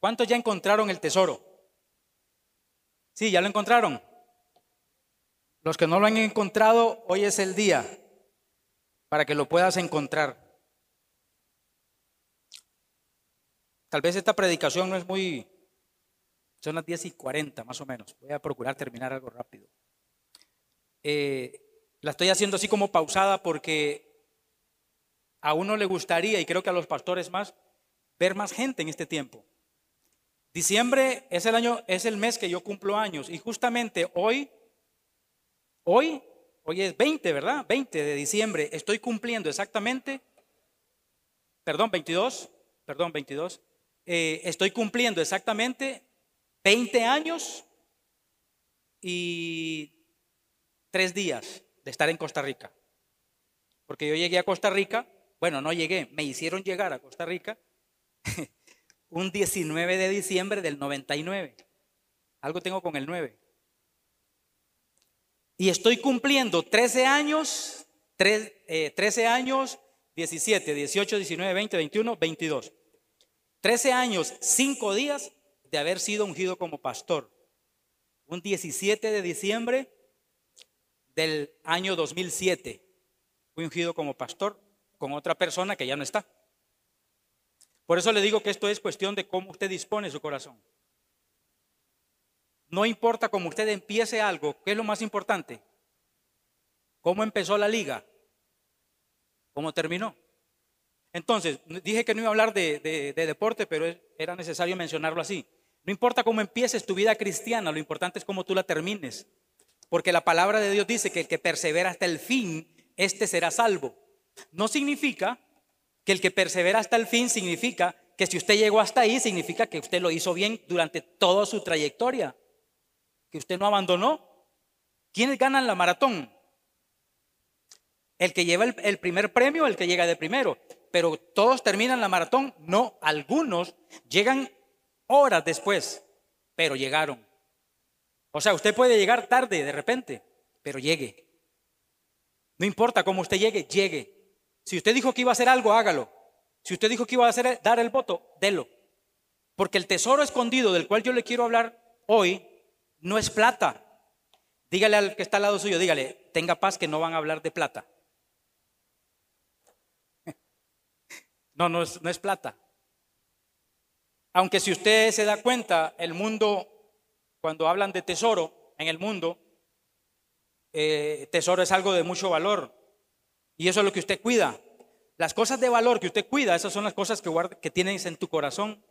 ¿Cuántos ya encontraron el tesoro? Sí, ya lo encontraron. Los que no lo han encontrado, hoy es el día para que lo puedas encontrar. Tal vez esta predicación no es muy... Son las 10 y 40 más o menos. Voy a procurar terminar algo rápido. Eh, la estoy haciendo así como pausada porque a uno le gustaría, y creo que a los pastores más, ver más gente en este tiempo. Diciembre es el año, es el mes que yo cumplo años y justamente hoy, hoy, hoy es 20, ¿verdad? 20 de diciembre, estoy cumpliendo exactamente, perdón, 22, perdón, 22, eh, estoy cumpliendo exactamente 20 años y tres días de estar en Costa Rica. Porque yo llegué a Costa Rica, bueno, no llegué, me hicieron llegar a Costa Rica un 19 de diciembre del 99. Algo tengo con el 9. Y estoy cumpliendo 13 años, 13 eh, años, 17, 18, 19, 20, 21, 22. 13 años, 5 días de haber sido ungido como pastor. Un 17 de diciembre del año 2007. Fui ungido como pastor con otra persona que ya no está. Por eso le digo que esto es cuestión de cómo usted dispone su corazón. No importa cómo usted empiece algo, ¿qué es lo más importante? ¿Cómo empezó la liga? ¿Cómo terminó? Entonces, dije que no iba a hablar de, de deporte, pero era necesario mencionarlo así. No importa cómo empieces tu vida cristiana, lo importante es cómo tú la termines. Porque la palabra de Dios dice que el que persevera hasta el fin, este será salvo. No significa el que persevera hasta el fin significa que si usted llegó hasta ahí, significa que usted lo hizo bien durante toda su trayectoria, que usted no abandonó. ¿Quiénes ganan la maratón? El que lleva el, primer premio, el que llega de primero. Pero todos terminan la maratón. No, algunos llegan horas después, pero llegaron. O sea, usted puede llegar tarde de repente, pero llegue. No importa cómo usted llegue, llegue. Si usted dijo que iba a hacer algo, hágalo. Si usted dijo que iba a hacer, dar el voto, délo. Porque el tesoro escondido del cual yo le quiero hablar hoy no es plata. Dígale al que está al lado suyo, dígale, tenga paz que no van a hablar de plata. No, no es, plata. Aunque si usted se da cuenta, el mundo, cuando hablan de tesoro en el mundo, eh, tesoro es algo de mucho valor. Y eso es lo que usted cuida. Las cosas de valor que usted cuida, esas son las cosas que, tienes en tu corazón.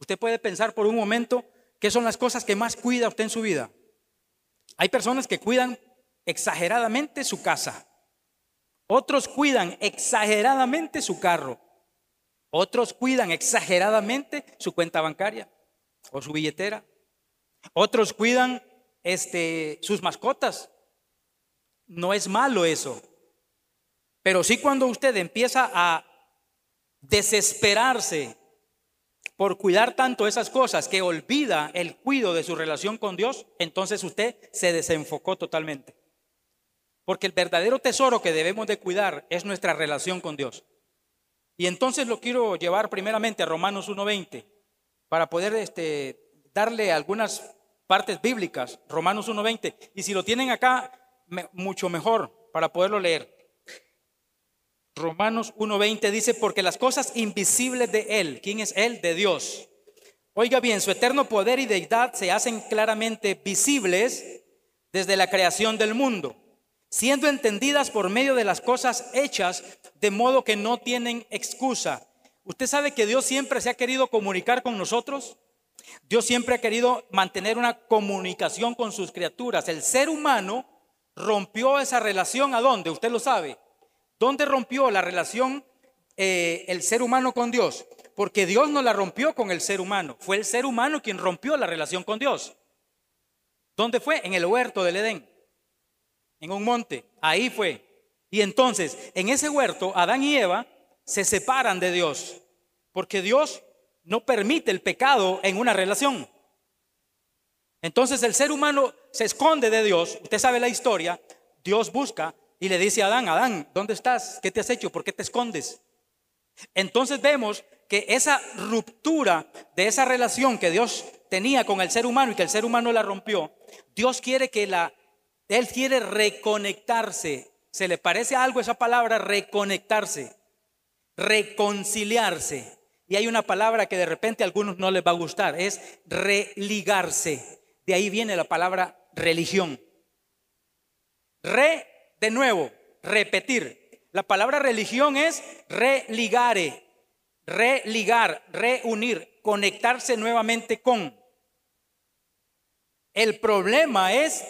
Usted puede pensar por un momento qué son las cosas que más cuida usted en su vida. Hay personas que cuidan exageradamente su casa. Otros cuidan exageradamente su carro. Otros cuidan exageradamente su cuenta bancaria o su billetera. Otros cuidan este, sus mascotas. No es malo eso. Pero sí cuando usted empieza a desesperarse por cuidar tanto esas cosas que olvida el cuidado de su relación con Dios, entonces usted se desenfocó totalmente. Porque el verdadero tesoro que debemos de cuidar es nuestra relación con Dios. Y entonces lo quiero llevar primeramente a Romanos 1.20 para poder este, darle algunas partes bíblicas, Romanos 1.20. Y si lo tienen acá, mucho mejor para poderlo leer. Romanos 1.20 dice, porque las cosas invisibles de Él, ¿quién es Él? De Dios. Oiga bien, su eterno poder y deidad se hacen claramente visibles desde la creación del mundo, siendo entendidas por medio de las cosas hechas, de modo que no tienen excusa. ¿Usted sabe que Dios siempre se ha querido comunicar con nosotros? Dios siempre ha querido mantener una comunicación con sus criaturas. El ser humano rompió esa relación a dónde? Usted lo sabe ¿Dónde rompió la relación eh, el ser humano con Dios? Porque Dios no la rompió con el ser humano. Fue el ser humano quien rompió la relación con Dios. ¿Dónde fue? En el huerto del Edén. En un monte. Ahí fue. Y entonces, en ese huerto, Adán y Eva se separan de Dios. Porque Dios no permite el pecado en una relación. Entonces el ser humano se esconde de Dios. Usted sabe la historia. Dios busca y le dice a Adán, Adán, ¿dónde estás? ¿Qué te has hecho? ¿Por qué te escondes? Entonces vemos que esa ruptura de esa relación que Dios tenía con el ser humano y que el ser humano la rompió, Dios quiere que la, Él quiere reconectarse. ¿Se le parece algo esa palabra reconectarse? Reconciliarse. Y hay una palabra que de repente a algunos no les va a gustar, es religarse. De ahí viene la palabra religión. Re, de nuevo, repetir. La palabra religión es religare, religar, reunir, conectarse nuevamente con. El problema es,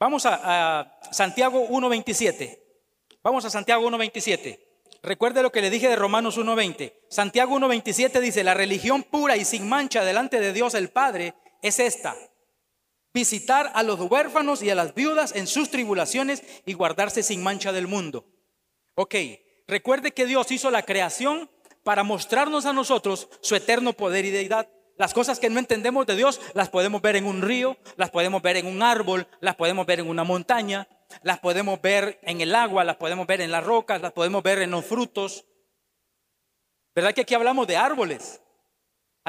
vamos a, a Santiago 1.27, vamos a Santiago 1.27. Recuerde lo que le dije de Romanos 1.20. Santiago 1.27 dice, la religión pura y sin mancha delante de Dios el Padre es esta. Visitar a los huérfanos y a las viudas en sus tribulaciones y guardarse sin mancha del mundo. Ok, recuerde que Dios hizo la creación para mostrarnos a nosotros su eterno poder y deidad. Las cosas que no entendemos de Dios las podemos ver en un río, las podemos ver en un árbol, las podemos ver en una montaña, las podemos ver en el agua, las podemos ver en las rocas, las podemos ver en los frutos. ¿Verdad que aquí hablamos de árboles?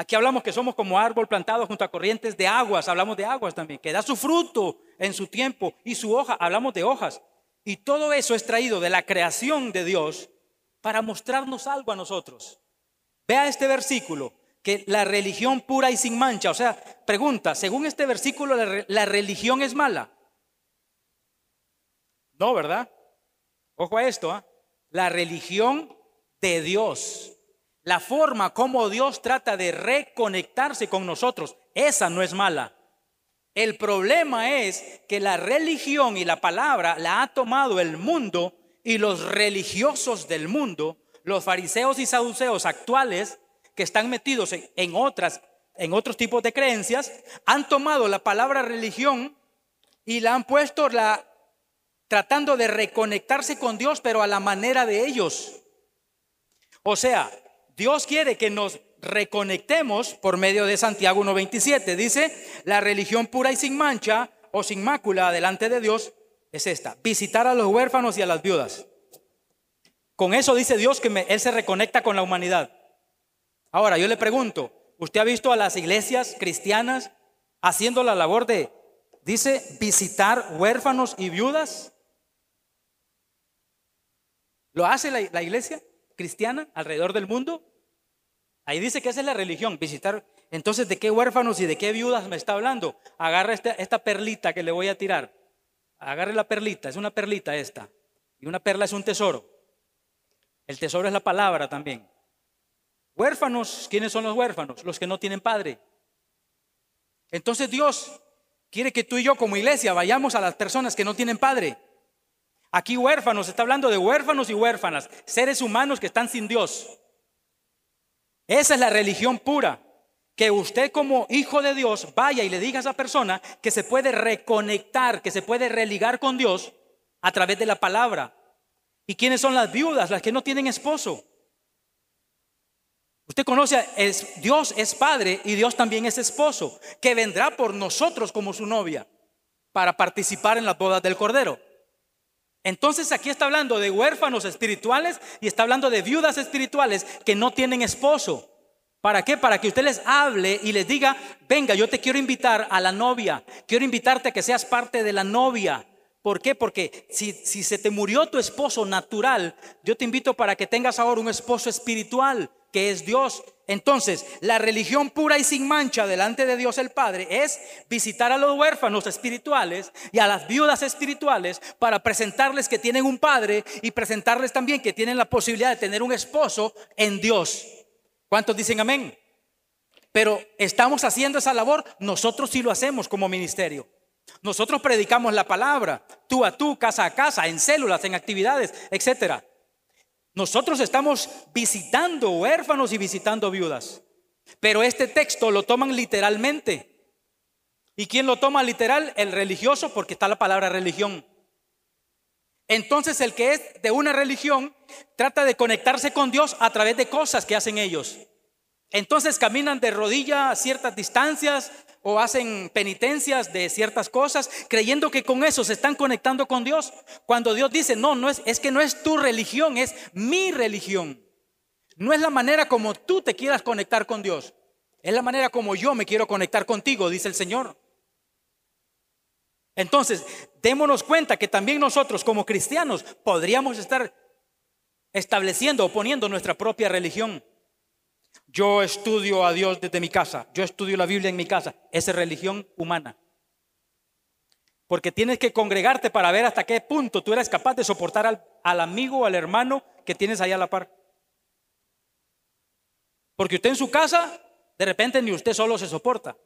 Aquí hablamos que somos como árbol plantado junto a corrientes de aguas, hablamos de aguas también, que da su fruto en su tiempo y su hoja, hablamos de hojas. Y todo eso es traído de la creación de Dios para mostrarnos algo a nosotros. Vea este versículo, que la religión pura y sin mancha, o sea, pregunta, según este versículo, ¿la, religión es mala? No, ¿verdad? Ojo a esto, ¿ah? la religión de Dios, la forma como Dios trata de reconectarse con nosotros, esa no es mala. El problema es que la religión y la palabra la ha tomado el mundo y los religiosos del mundo, los fariseos y saduceos actuales que están metidos en, otras en otros tipos de creencias, han tomado la palabra religión y la han puesto la tratando de reconectarse con Dios, pero a la manera de ellos. O sea, Dios quiere que nos reconectemos por medio de Santiago 1.27. Dice, la religión pura y sin mancha o sin mácula delante de Dios es esta, visitar a los huérfanos y a las viudas. Con eso dice Dios que Él se reconecta con la humanidad. Ahora, yo le pregunto, ¿usted ha visto a las iglesias cristianas haciendo la labor de, dice, visitar huérfanos y viudas? ¿Lo hace la, la iglesia cristiana alrededor del mundo? Ahí dice que esa es la religión, visitar. Entonces, ¿de qué huérfanos y de qué viudas me está hablando? Agarra esta, perlita que le voy a tirar. Agarre la perlita, es una perlita esta. Y una perla es un tesoro. El tesoro es la palabra también. Huérfanos, ¿quiénes son los huérfanos? Los que no tienen padre. Entonces Dios quiere que tú y yo como iglesia vayamos a las personas que no tienen padre. Aquí huérfanos, está hablando de huérfanos y huérfanas, seres humanos que están sin Dios. Esa es la religión pura que usted como hijo de Dios vaya y le diga a esa persona que se puede reconectar, que se puede religar con Dios a través de la palabra. ¿Y quiénes son las viudas, las que no tienen esposo? Usted conoce, es, Dios es padre y Dios también es esposo, que vendrá por nosotros como su novia para participar en las bodas del Cordero. Entonces aquí está hablando de huérfanos espirituales y está hablando de viudas espirituales que no tienen esposo. ¿Para qué? Para que usted les hable y les diga, venga, yo te quiero invitar a la novia, quiero invitarte a que seas parte de la novia. ¿Por qué? Porque si, si se te murió tu esposo natural, yo te invito para que tengas ahora un esposo espiritual, que es Dios. Entonces, la religión pura y sin mancha delante de Dios el Padre es visitar a los huérfanos espirituales y a las viudas espirituales para presentarles que tienen un Padre y presentarles también que tienen la posibilidad de tener un esposo en Dios. ¿Cuántos dicen amén? Pero estamos haciendo esa labor, nosotros sí lo hacemos como ministerio. Nosotros predicamos la palabra, tú a tú, casa a casa, en células, en actividades, etcétera. Nosotros estamos visitando huérfanos y visitando viudas. Pero este texto lo toman literalmente. ¿Y quién lo toma literal? El religioso, porque está la palabra religión. Entonces el que es de una religión trata de conectarse con Dios a través de cosas que hacen ellos. Entonces caminan de rodilla a ciertas distancias o hacen penitencias de ciertas cosas, creyendo que con eso se están conectando con Dios. Cuando Dios dice, no, no es, es que no es tu religión, es mi religión. No es la manera como tú te quieras conectar con Dios. Es la manera como yo me quiero conectar contigo, dice el Señor. Entonces, démonos cuenta que también nosotros como cristianos podríamos estar estableciendo o poniendo nuestra propia religión. Yo estudio a Dios desde mi casa, yo estudio la Biblia en mi casa. Esa es religión humana. Porque tienes que congregarte para ver hasta qué punto tú eres capaz de soportar al, amigo o al hermano que tienes ahí a la par. Porque usted en su casa, de repente ni usted solo se soporta.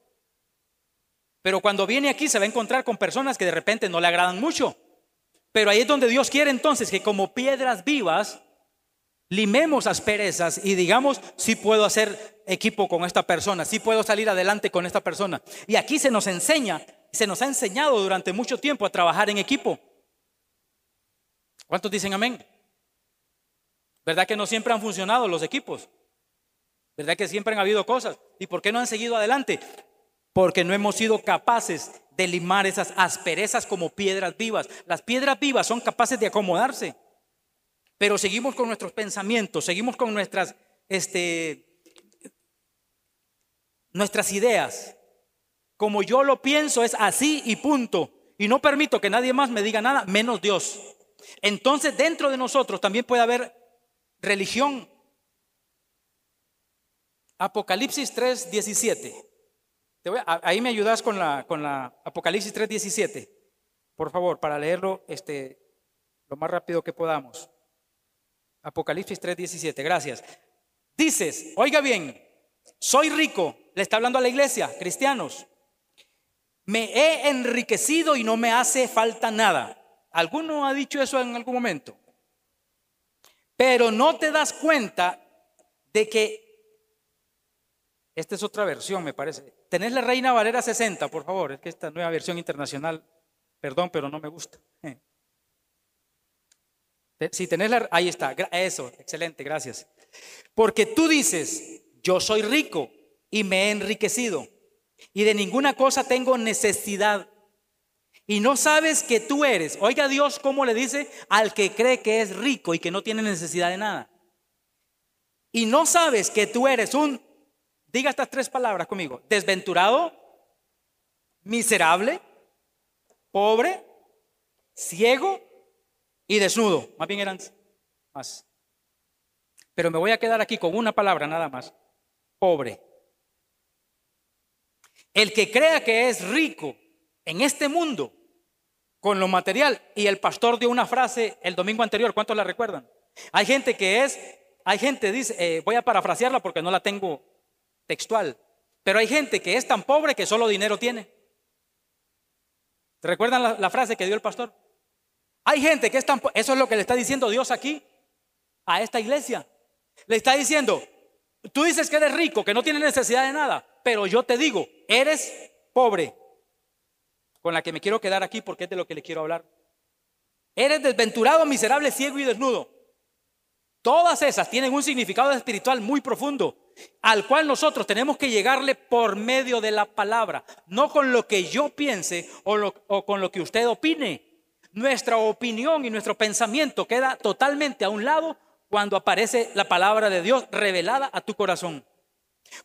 Pero cuando viene aquí se va a encontrar con personas que de repente no le agradan mucho. Pero ahí es donde Dios quiere entonces que como piedras vivas limemos asperezas y digamos, si puedo hacer equipo con esta persona, si puedo salir adelante con esta persona. Y aquí se nos enseña, se nos ha enseñado durante mucho tiempo a trabajar en equipo. ¿Cuántos dicen amén? ¿Verdad que no siempre han funcionado los equipos? ¿Verdad que siempre han habido cosas? ¿Y por qué no han seguido adelante? Porque no hemos sido capaces de limar esas asperezas como piedras vivas. Las piedras vivas son capaces de acomodarse pero seguimos con nuestros pensamientos, seguimos con nuestras, este, nuestras ideas. Como yo lo pienso es así y punto. Y no permito que nadie más me diga nada, menos Dios. Entonces dentro de nosotros también puede haber religión. Apocalipsis 3, 17. ahí me ayudas con la, con la Apocalipsis 3, 17. Por favor, para leerlo este, lo más rápido que podamos. Apocalipsis 3:17, gracias. Dices, oiga bien, soy rico, le está hablando a la iglesia, cristianos. Me he enriquecido y no me hace falta nada. ¿Alguno ha dicho eso en algún momento? Pero no te das cuenta de que, esta es otra versión, me parece. Tenés la Reina Valera 60, por favor, es que esta nueva versión internacional, perdón, pero no me gusta. Si tenés la... Ahí está, eso, excelente, gracias. Porque tú dices, yo soy rico y me he enriquecido y de ninguna cosa tengo necesidad. Y no sabes que tú eres. Oiga Dios cómo le dice al que cree que es rico y que no tiene necesidad de nada. Y no sabes que tú eres un, diga estas tres palabras conmigo, desventurado, miserable, pobre, ciego y desnudo. Más bien eran más. Pero me voy a quedar aquí con una palabra nada más. Pobre. El que crea que es rico en este mundo con lo material, y el pastor dio una frase el domingo anterior, ¿cuántos la recuerdan? Hay gente que es, hay gente, dice, eh, voy a parafrasearla porque no la tengo textual, pero hay gente que es tan pobre que solo dinero tiene. ¿Recuerdan la frase que dio el pastor? Hay gente que es tan... Eso es lo que le está diciendo Dios aquí a esta iglesia. Le está diciendo, tú dices que eres rico, que no tienes necesidad de nada, pero yo te digo, eres pobre. Con la que me quiero quedar aquí porque es de lo que le quiero hablar. Eres desventurado, miserable, ciego y desnudo. Todas esas tienen un significado espiritual muy profundo, al cual nosotros tenemos que llegarle por medio de la palabra, no con lo que yo piense o, o con lo que usted opine nuestra opinión y nuestro pensamiento queda totalmente a un lado cuando aparece la palabra de Dios revelada a tu corazón.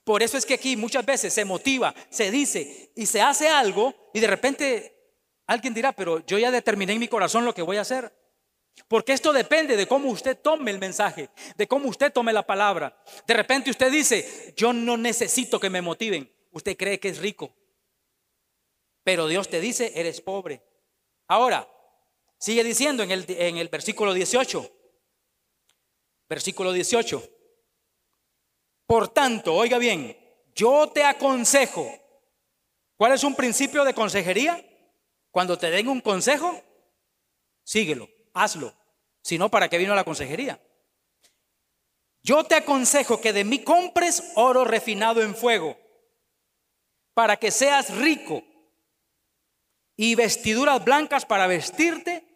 Por eso es que aquí muchas veces se motiva, se dice y se hace algo y de repente alguien dirá, pero yo ya determiné en mi corazón lo que voy a hacer. Porque esto depende de cómo usted tome el mensaje, de cómo usted tome la palabra. De repente usted dice, yo no necesito que me motiven. Usted cree que es rico. Pero Dios te dice, eres pobre. Ahora, Sigue diciendo en el, en el versículo 18. Versículo 18. Por tanto, oiga bien, yo te aconsejo. ¿Cuál es un principio de consejería? Cuando te den un consejo, síguelo, hazlo. Si no, ¿para qué vino la consejería? Yo te aconsejo que de mí compres oro refinado en fuego, para que seas rico, y vestiduras blancas para vestirte,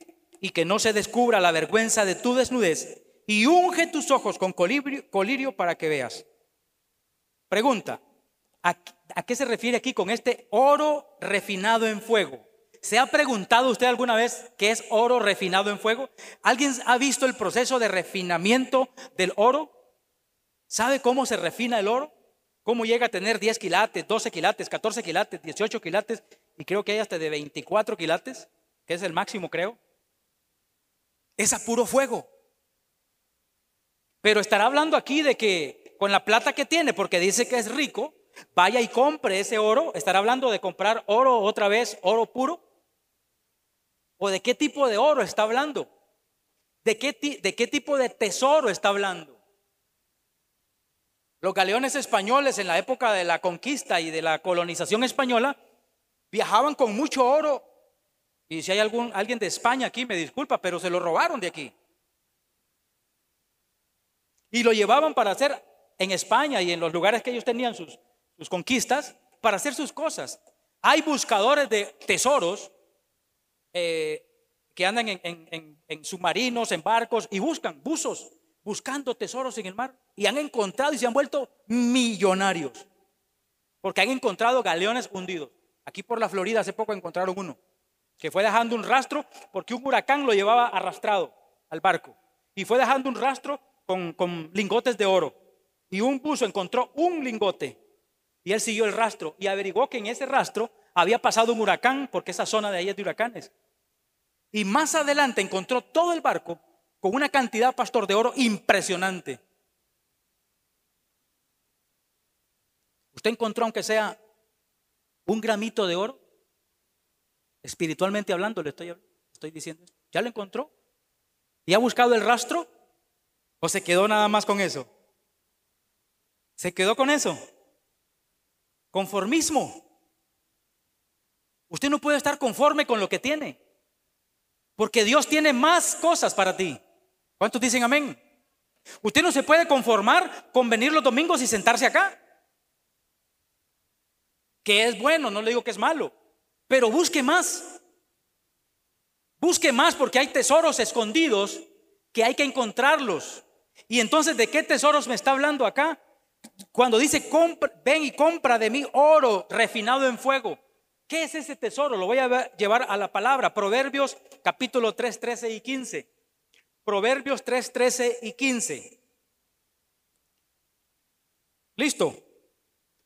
y que no se descubra la vergüenza de tu desnudez, y unge tus ojos con colirio, para que veas. Pregunta, ¿a, qué se refiere aquí con este oro refinado en fuego? ¿Se ha preguntado usted alguna vez qué es oro refinado en fuego? ¿Alguien ha visto el proceso de refinamiento del oro? ¿Sabe cómo se refina el oro? ¿Cómo llega a tener 10 quilates, 12 quilates, 14 quilates, 18 quilates y creo que hay hasta de 24 quilates, que es el máximo creo? Es a puro fuego. Pero estará hablando aquí de que con la plata que tiene, porque dice que es rico, vaya y compre ese oro. ¿Estará hablando de comprar oro otra vez, oro puro? ¿O de qué tipo de oro está hablando? ¿De qué, de qué tipo de tesoro está hablando? Los galeones españoles en la época de la conquista y de la colonización española viajaban con mucho oro. Y si hay algún, alguien de España aquí, me disculpa, pero se lo robaron de aquí. Y lo llevaban para hacer en España y en los lugares que ellos tenían sus, conquistas, para hacer sus cosas. Hay buscadores de tesoros eh, que andan en, submarinos, en barcos y buscan, buzos, buscando tesoros en el mar. Y han encontrado y se han vuelto millonarios. Porque han encontrado galeones hundidos. Aquí por la Florida hace poco encontraron uno que fue dejando un rastro porque un huracán lo llevaba arrastrado al barco. Y fue dejando un rastro con, con lingotes de oro. Y un buzo encontró un lingote. Y él siguió el rastro y averiguó que en ese rastro había pasado un huracán, porque esa zona de ahí es de huracanes. Y más adelante encontró todo el barco con una cantidad, pastor, de oro impresionante. ¿Usted encontró, aunque sea un gramito de oro? Espiritualmente hablando, le estoy, estoy diciendo. ¿Ya lo encontró? ¿Y ha buscado el rastro? ¿O se quedó nada más con eso? ¿Se quedó con eso? Conformismo. Usted no puede estar conforme con lo que tiene. Porque Dios tiene más cosas para ti. ¿Cuántos dicen amén? Usted no se puede conformar con venir los domingos y sentarse acá. Que es bueno, no le digo que es malo. Pero busque más. Busque más porque hay tesoros escondidos que hay que encontrarlos. Y entonces, ¿de qué tesoros me está hablando acá? Cuando dice, ven y compra de mí oro refinado en fuego. ¿Qué es ese tesoro? Lo voy a llevar a la palabra. Proverbios capítulo 3, 13 y 15. Proverbios 3, 13 y 15. Listo.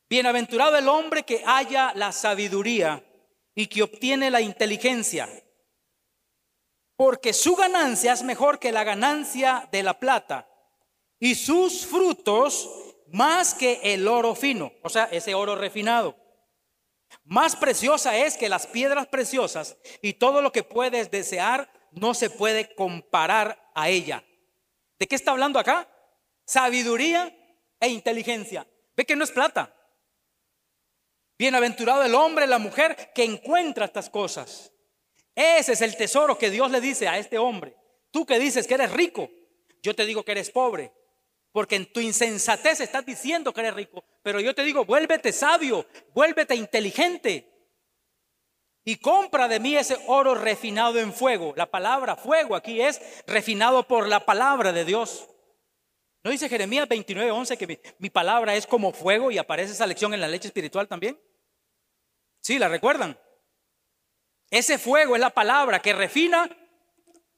Bienaventurado el hombre que haya la sabiduría y que obtiene la inteligencia, porque su ganancia es mejor que la ganancia de la plata y sus frutos más que el oro fino, o sea, ese oro refinado. Más preciosa es que las piedras preciosas y todo lo que puedes desear no se puede comparar a ella. ¿De qué está hablando acá? Sabiduría e inteligencia. Ve que no es plata. Bienaventurado el hombre, la mujer que encuentra estas cosas. Ese es el tesoro que Dios le dice a este hombre. Tú que dices que eres rico, yo te digo que eres pobre. Porque en tu insensatez estás diciendo que eres rico. Pero yo te digo, vuélvete sabio, vuélvete inteligente. Y compra de mí ese oro refinado en fuego. La palabra fuego aquí es refinado por la palabra de Dios. ¿No dice Jeremías 29, 11 que mi, mi palabra es como fuego y aparece esa lección en la leche espiritual también? Sí, ¿la recuerdan? Ese fuego es la palabra que refina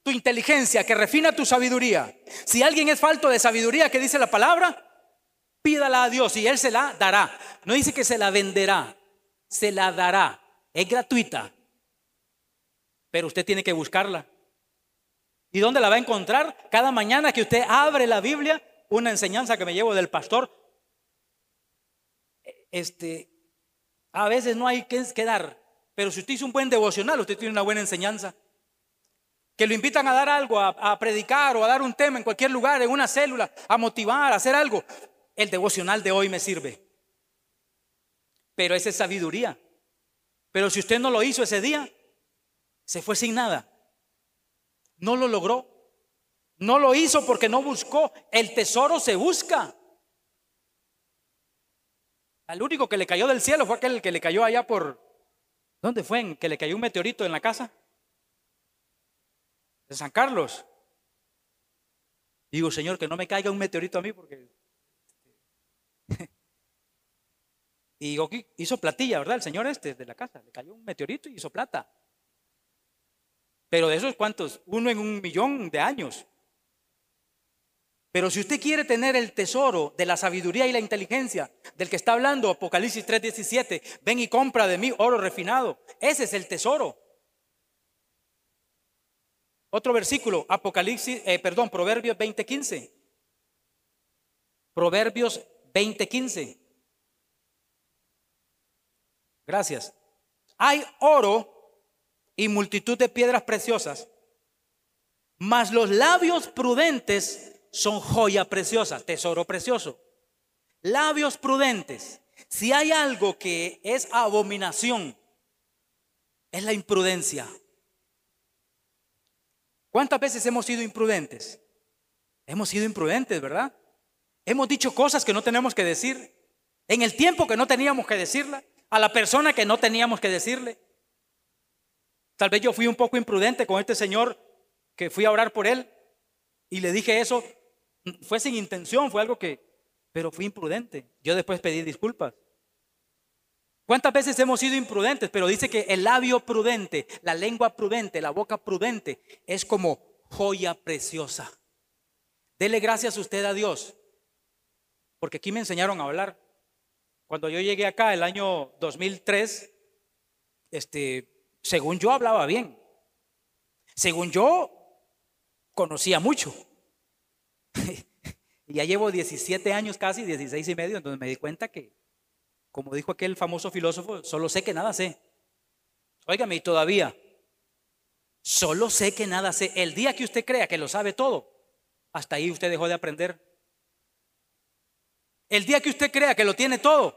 tu inteligencia, que refina tu sabiduría. Si alguien es falto de sabiduría, que dice la palabra? Pídala a Dios y Él se la dará. No dice que se la venderá, se la dará. Es gratuita. Pero usted tiene que buscarla. ¿Y dónde la va a encontrar? Cada mañana que usted abre la Biblia, una enseñanza que me llevo del pastor. Este, a veces no hay que, dar, pero si usted hizo un buen devocional, usted tiene una buena enseñanza que lo invitan a dar algo, a, predicar o a dar un tema en cualquier lugar, en una célula, a motivar, a hacer algo, el devocional de hoy me sirve. Pero esa es sabiduría. Pero si usted no lo hizo ese día, se fue sin nada. No lo logró. No lo hizo porque no buscó. El tesoro se busca. Al único que le cayó del cielo fue aquel que le cayó allá por... ¿Dónde fue? ¿En que le cayó un meteorito en la casa? de San Carlos. Digo, Señor, que no me caiga un meteorito a mí porque... y hizo platilla, ¿verdad? El Señor este de la casa, le cayó un meteorito y hizo plata. Pero de esos cuantos, uno en un millón de años. Pero si usted quiere tener el tesoro de la sabiduría y la inteligencia del que está hablando Apocalipsis 3:17, ven y compra de mí oro refinado. Ese es el tesoro. Otro versículo, Apocalipsis, eh, perdón, Proverbios 20:15. Proverbios 20:15. Gracias. Hay oro y multitud de piedras preciosas, mas los labios prudentes son joya preciosa, tesoro precioso. Labios prudentes. Si hay algo que es abominación, es la imprudencia. ¿Cuántas veces hemos sido imprudentes? Hemos sido imprudentes, ¿verdad? Hemos dicho cosas que no tenemos que decir, en el tiempo que no teníamos que decirla, a la persona que no teníamos que decirle. Tal vez yo fui un poco imprudente con este señor que fui a orar por él y le dije eso fue sin intención, fue algo que, pero fui imprudente. Yo después pedí disculpas. ¿Cuántas veces hemos sido imprudentes? Pero dice que el labio prudente, la lengua prudente, la boca prudente es como joya preciosa. Dele gracias usted a Dios, porque aquí me enseñaron a hablar. Cuando yo llegué acá el año 2003, este, según yo hablaba bien. Según yo conocía mucho. ya llevo 17 años casi, 16 y medio, entonces me di cuenta que, como dijo aquel famoso filósofo, solo sé que nada sé. Óigame, y todavía, solo sé que nada sé. El día que usted crea que lo sabe todo, hasta ahí usted dejó de aprender. El día que usted crea que lo tiene todo,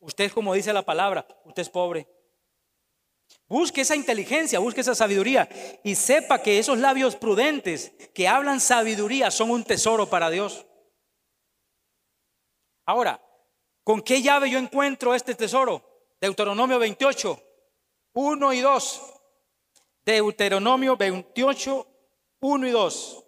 usted, como dice la palabra, usted es pobre. Busque esa inteligencia, busque esa sabiduría y sepa que esos labios prudentes que hablan sabiduría son un tesoro para Dios. Ahora, ¿con qué llave yo encuentro este tesoro? Deuteronomio 28, 1 y 2. Deuteronomio 28, 1 y 2.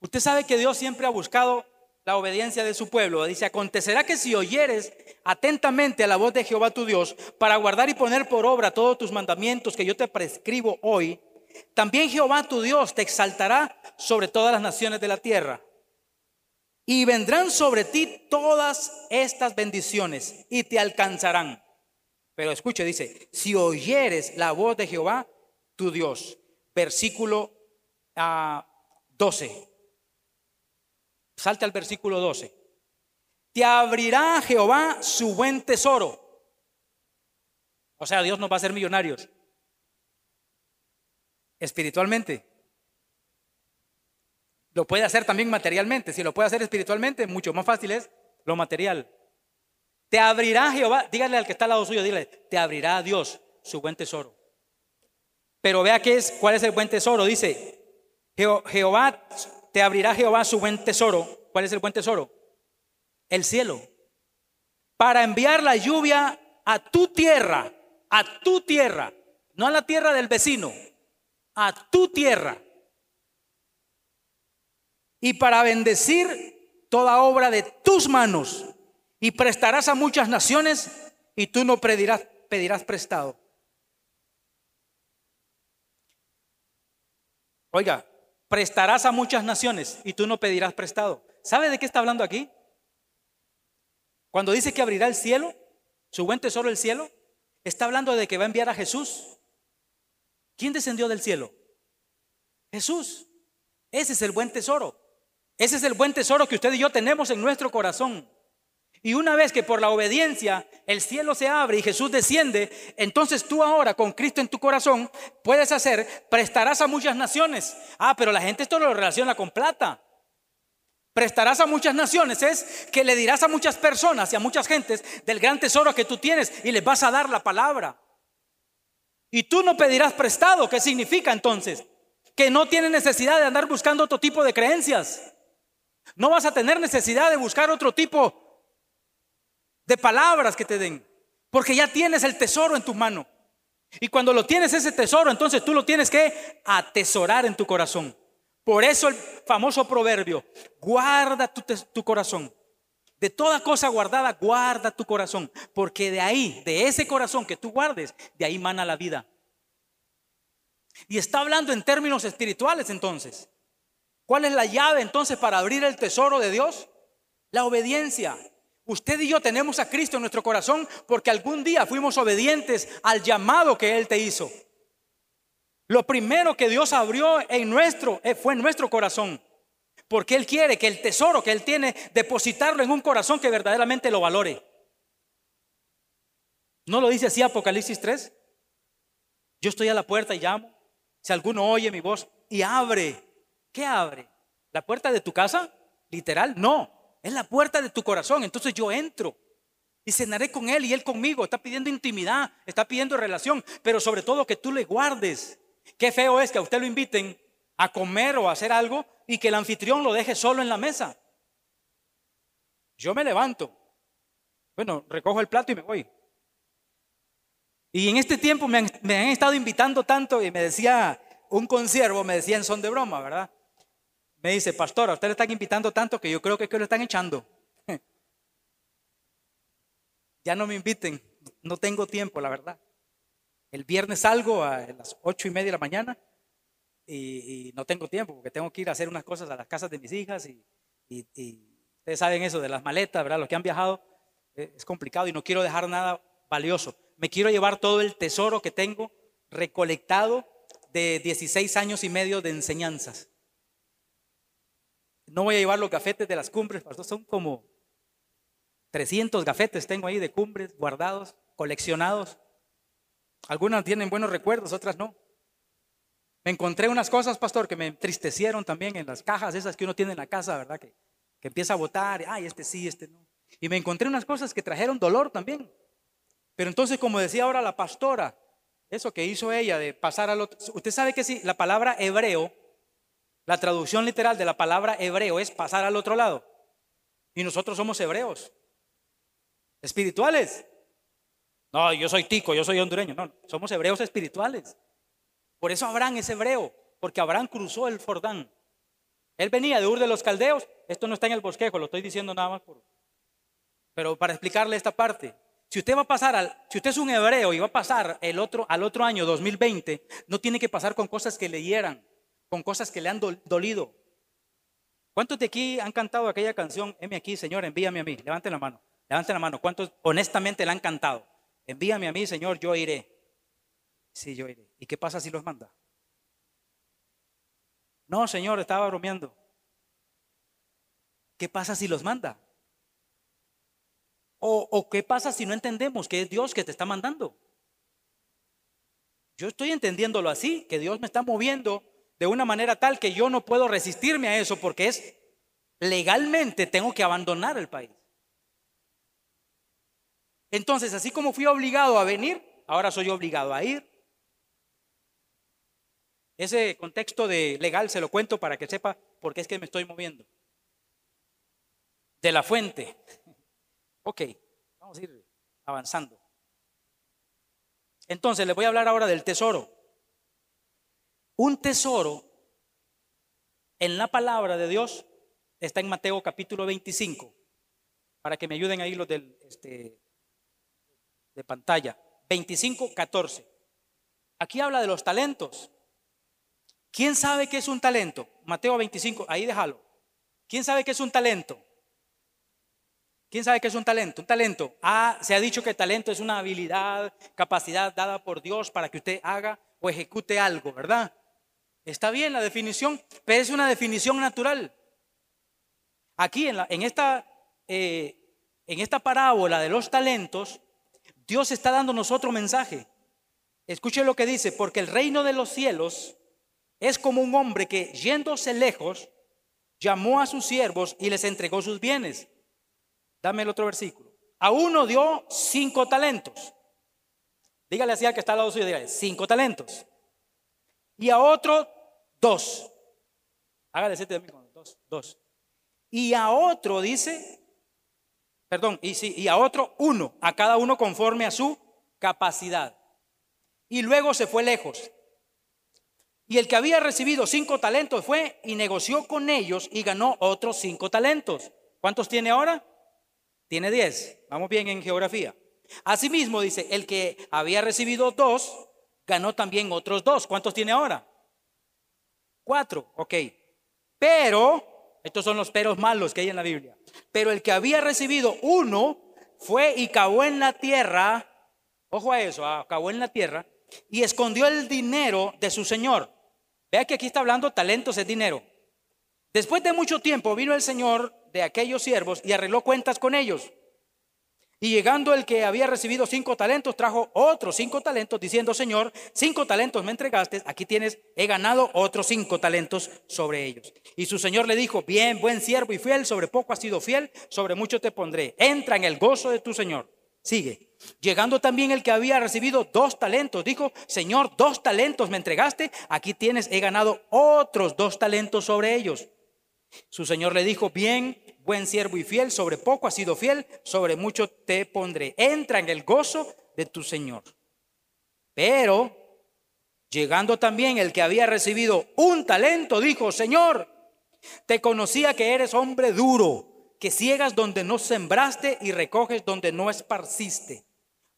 Usted sabe que Dios siempre ha buscado la obediencia de su pueblo. Dice, acontecerá que si oyeres atentamente a la voz de Jehová tu Dios para guardar y poner por obra todos tus mandamientos que yo te prescribo hoy, también Jehová tu Dios te exaltará sobre todas las naciones de la tierra. Y vendrán sobre ti todas estas bendiciones y te alcanzarán. Pero escuche, dice, si oyeres la voz de Jehová tu Dios. Versículo 12. Salte al versículo 12. Te abrirá Jehová su buen tesoro. O sea, Dios nos va a hacer millonarios. Espiritualmente. Lo puede hacer también materialmente. Si lo puede hacer espiritualmente, mucho más fácil es lo material. Te abrirá Jehová, dígale al que está al lado suyo, dile, te abrirá Dios su buen tesoro. Pero vea qué es, cuál es el buen tesoro. Dice, Jehová te abrirá Jehová su buen tesoro. ¿Cuál es el buen tesoro? El cielo. Para enviar la lluvia a tu tierra, a tu tierra, no a la tierra del vecino, a tu tierra. Y para bendecir toda obra de tus manos. Y prestarás a muchas naciones y tú no pedirás, prestado. Oiga, prestarás a muchas naciones y tú no pedirás prestado. ¿Sabe de qué está hablando aquí? Cuando dice que abrirá el cielo, su buen tesoro el cielo, está hablando de que va a enviar a Jesús. ¿Quién descendió del cielo? Jesús. Ese es el buen tesoro. Ese es el buen tesoro que usted y yo tenemos en nuestro corazón. Y una vez que por la obediencia el cielo se abre y Jesús desciende, entonces tú ahora con Cristo en tu corazón puedes hacer, prestarás a muchas naciones. Ah, pero la gente esto lo relaciona con plata. Prestarás a muchas naciones es que le dirás a muchas personas y a muchas gentes del gran tesoro que tú tienes y les vas a dar la palabra. Y tú no pedirás prestado. ¿Qué significa entonces? Que no tienes necesidad de andar buscando otro tipo de creencias. No vas a tener necesidad de buscar otro tipo de palabras que te den, porque ya tienes el tesoro en tu mano. Y cuando lo tienes ese tesoro, entonces tú lo tienes que atesorar en tu corazón. Por eso el famoso proverbio, guarda tu, tu corazón. De toda cosa guardada, guarda tu corazón, porque de ahí, de ese corazón que tú guardes, de ahí mana la vida. Y está hablando en términos espirituales entonces. ¿Cuál es la llave entonces para abrir el tesoro de Dios? La obediencia. Usted y yo tenemos a Cristo en nuestro corazón porque algún día fuimos obedientes al llamado que Él te hizo. Lo primero que Dios abrió en nuestro eh, fue en nuestro corazón. Porque Él quiere que el tesoro que Él tiene, depositarlo en un corazón que verdaderamente lo valore. ¿No lo dice así Apocalipsis 3? Yo estoy a la puerta y llamo. Si alguno oye mi voz y abre, ¿qué abre? ¿La puerta de tu casa? Literal, no. Es la puerta de tu corazón. Entonces yo entro y cenaré con Él y Él conmigo. Está pidiendo intimidad, está pidiendo relación, pero sobre todo que tú le guardes. Qué feo es que a usted lo inviten a comer o a hacer algo y que el anfitrión lo deje solo en la mesa. Yo me levanto. Bueno, recojo el plato y me voy. Y en este tiempo me han, estado invitando tanto y me decía un consiervo, me decía en son de broma, ¿verdad? Me dice, pastor, a usted le están invitando tanto que yo creo que, que lo están echando. ya no me inviten, no tengo tiempo, la verdad. El viernes salgo a las ocho y media de la mañana y, no tengo tiempo porque tengo que ir a hacer unas cosas a las casas de mis hijas y, ustedes saben eso de las maletas, ¿verdad? Los que han viajado eh, es complicado y no quiero dejar nada valioso. Me quiero llevar todo el tesoro que tengo recolectado de 16 años y medio de enseñanzas. No voy a llevar los gafetes de las cumbres, pastor, son como 300 gafetes tengo ahí de cumbres guardados, coleccionados. Algunas tienen buenos recuerdos, otras no. Me encontré unas cosas, pastor, que me entristecieron también en las cajas esas que uno tiene en la casa, ¿verdad? Que, que empieza a votar, ay, este sí, este no. Y me encontré unas cosas que trajeron dolor también. Pero entonces, como decía ahora la pastora, eso que hizo ella de pasar al otro, usted sabe que si la palabra hebreo la traducción literal de la palabra hebreo es pasar al otro lado. Y nosotros somos hebreos. Espirituales. No, yo soy tico, yo soy hondureño. No, somos hebreos espirituales. Por eso Abraham es hebreo, porque Abraham cruzó el Jordán. Él venía de Ur de los Caldeos. Esto no está en el bosquejo, lo estoy diciendo nada más por. Pero para explicarle esta parte. Si usted va a pasar al, si usted es un hebreo y va a pasar el otro, al otro año 2020, no tiene que pasar con cosas que le hieran con cosas que le han dolido. ¿Cuántos de aquí han cantado aquella canción, heme aquí, Señor, envíame a mí? Levanten la mano, levanten la mano. ¿Cuántos honestamente la han cantado? Envíame a mí, Señor, yo iré. Sí, yo iré. ¿Y qué pasa si los manda? No, Señor, estaba bromeando. ¿Qué pasa si los manda? O, ¿O, qué pasa si no entendemos que es Dios que te está mandando? Yo estoy entendiéndolo así, que Dios me está moviendo de una manera tal que yo no puedo resistirme a eso porque es legalmente tengo que abandonar el país. Entonces, así como fui obligado a venir, ahora soy obligado a ir. Ese contexto de legal se lo cuento para que sepa por qué es que me estoy moviendo. De la fuente. Ok, vamos a ir avanzando. Entonces, les voy a hablar ahora del tesoro. Un tesoro en la palabra de Dios está en Mateo capítulo 25, para que me ayuden ahí los del, este, de pantalla. 25, 14. Aquí habla de los talentos. ¿Quién sabe qué es un talento? Mateo 25, ahí déjalo. ¿Quién sabe qué es un talento? ¿Quién sabe qué es un talento? Un talento. Ah, se ha dicho que talento es una habilidad, capacidad dada por Dios para que usted haga o ejecute algo, ¿verdad? Está bien la definición, pero es una definición natural. Aquí en, la, en, esta, eh, en esta parábola de los talentos, Dios está dándonos otro mensaje. Escuche lo que dice, porque el reino de los cielos es como un hombre que yéndose lejos, llamó a sus siervos y les entregó sus bienes. Dame el otro versículo. A uno dio cinco talentos. Dígale así al que está al lado suyo, dígale, cinco talentos y a otro dos. Hágale siete de dos, dos. Y a otro dice, perdón, y, y a otro uno, a cada uno conforme a su capacidad. Y luego se fue lejos. Y el que había recibido cinco talentos fue y negoció con ellos y ganó otros cinco talentos. ¿Cuántos tiene ahora? Tiene diez. Vamos bien en geografía. Asimismo dice, el que había recibido dos ganó también otros dos. ¿Cuántos tiene ahora? Cuatro, ok. Pero, estos son los peros malos que hay en la Biblia. Pero el que había recibido uno fue y cavó en la tierra, ojo a eso, ah, cavó en la tierra y escondió el dinero de su señor. Vea que aquí está hablando talentos es dinero. Después de mucho tiempo vino el señor de aquellos siervos y arregló cuentas con ellos. Y llegando el que había recibido cinco talentos, trajo otros cinco talentos, diciendo, Señor, cinco talentos me entregaste, aquí tienes, he ganado otros cinco talentos sobre ellos. Y su Señor le dijo, bien, buen siervo y fiel, sobre poco has sido fiel, sobre mucho te pondré. Entra en el gozo de tu Señor. Sigue. Llegando también el que había recibido dos talentos, dijo, Señor, dos talentos me entregaste, aquí tienes, he ganado otros dos talentos sobre ellos. Su Señor le dijo, bien, buen siervo y fiel, sobre poco has sido fiel, sobre mucho te pondré. Entra en el gozo de tu Señor. Pero, llegando también el que había recibido un talento, dijo, Señor, te conocía que eres hombre duro, que ciegas donde no sembraste y recoges donde no esparciste.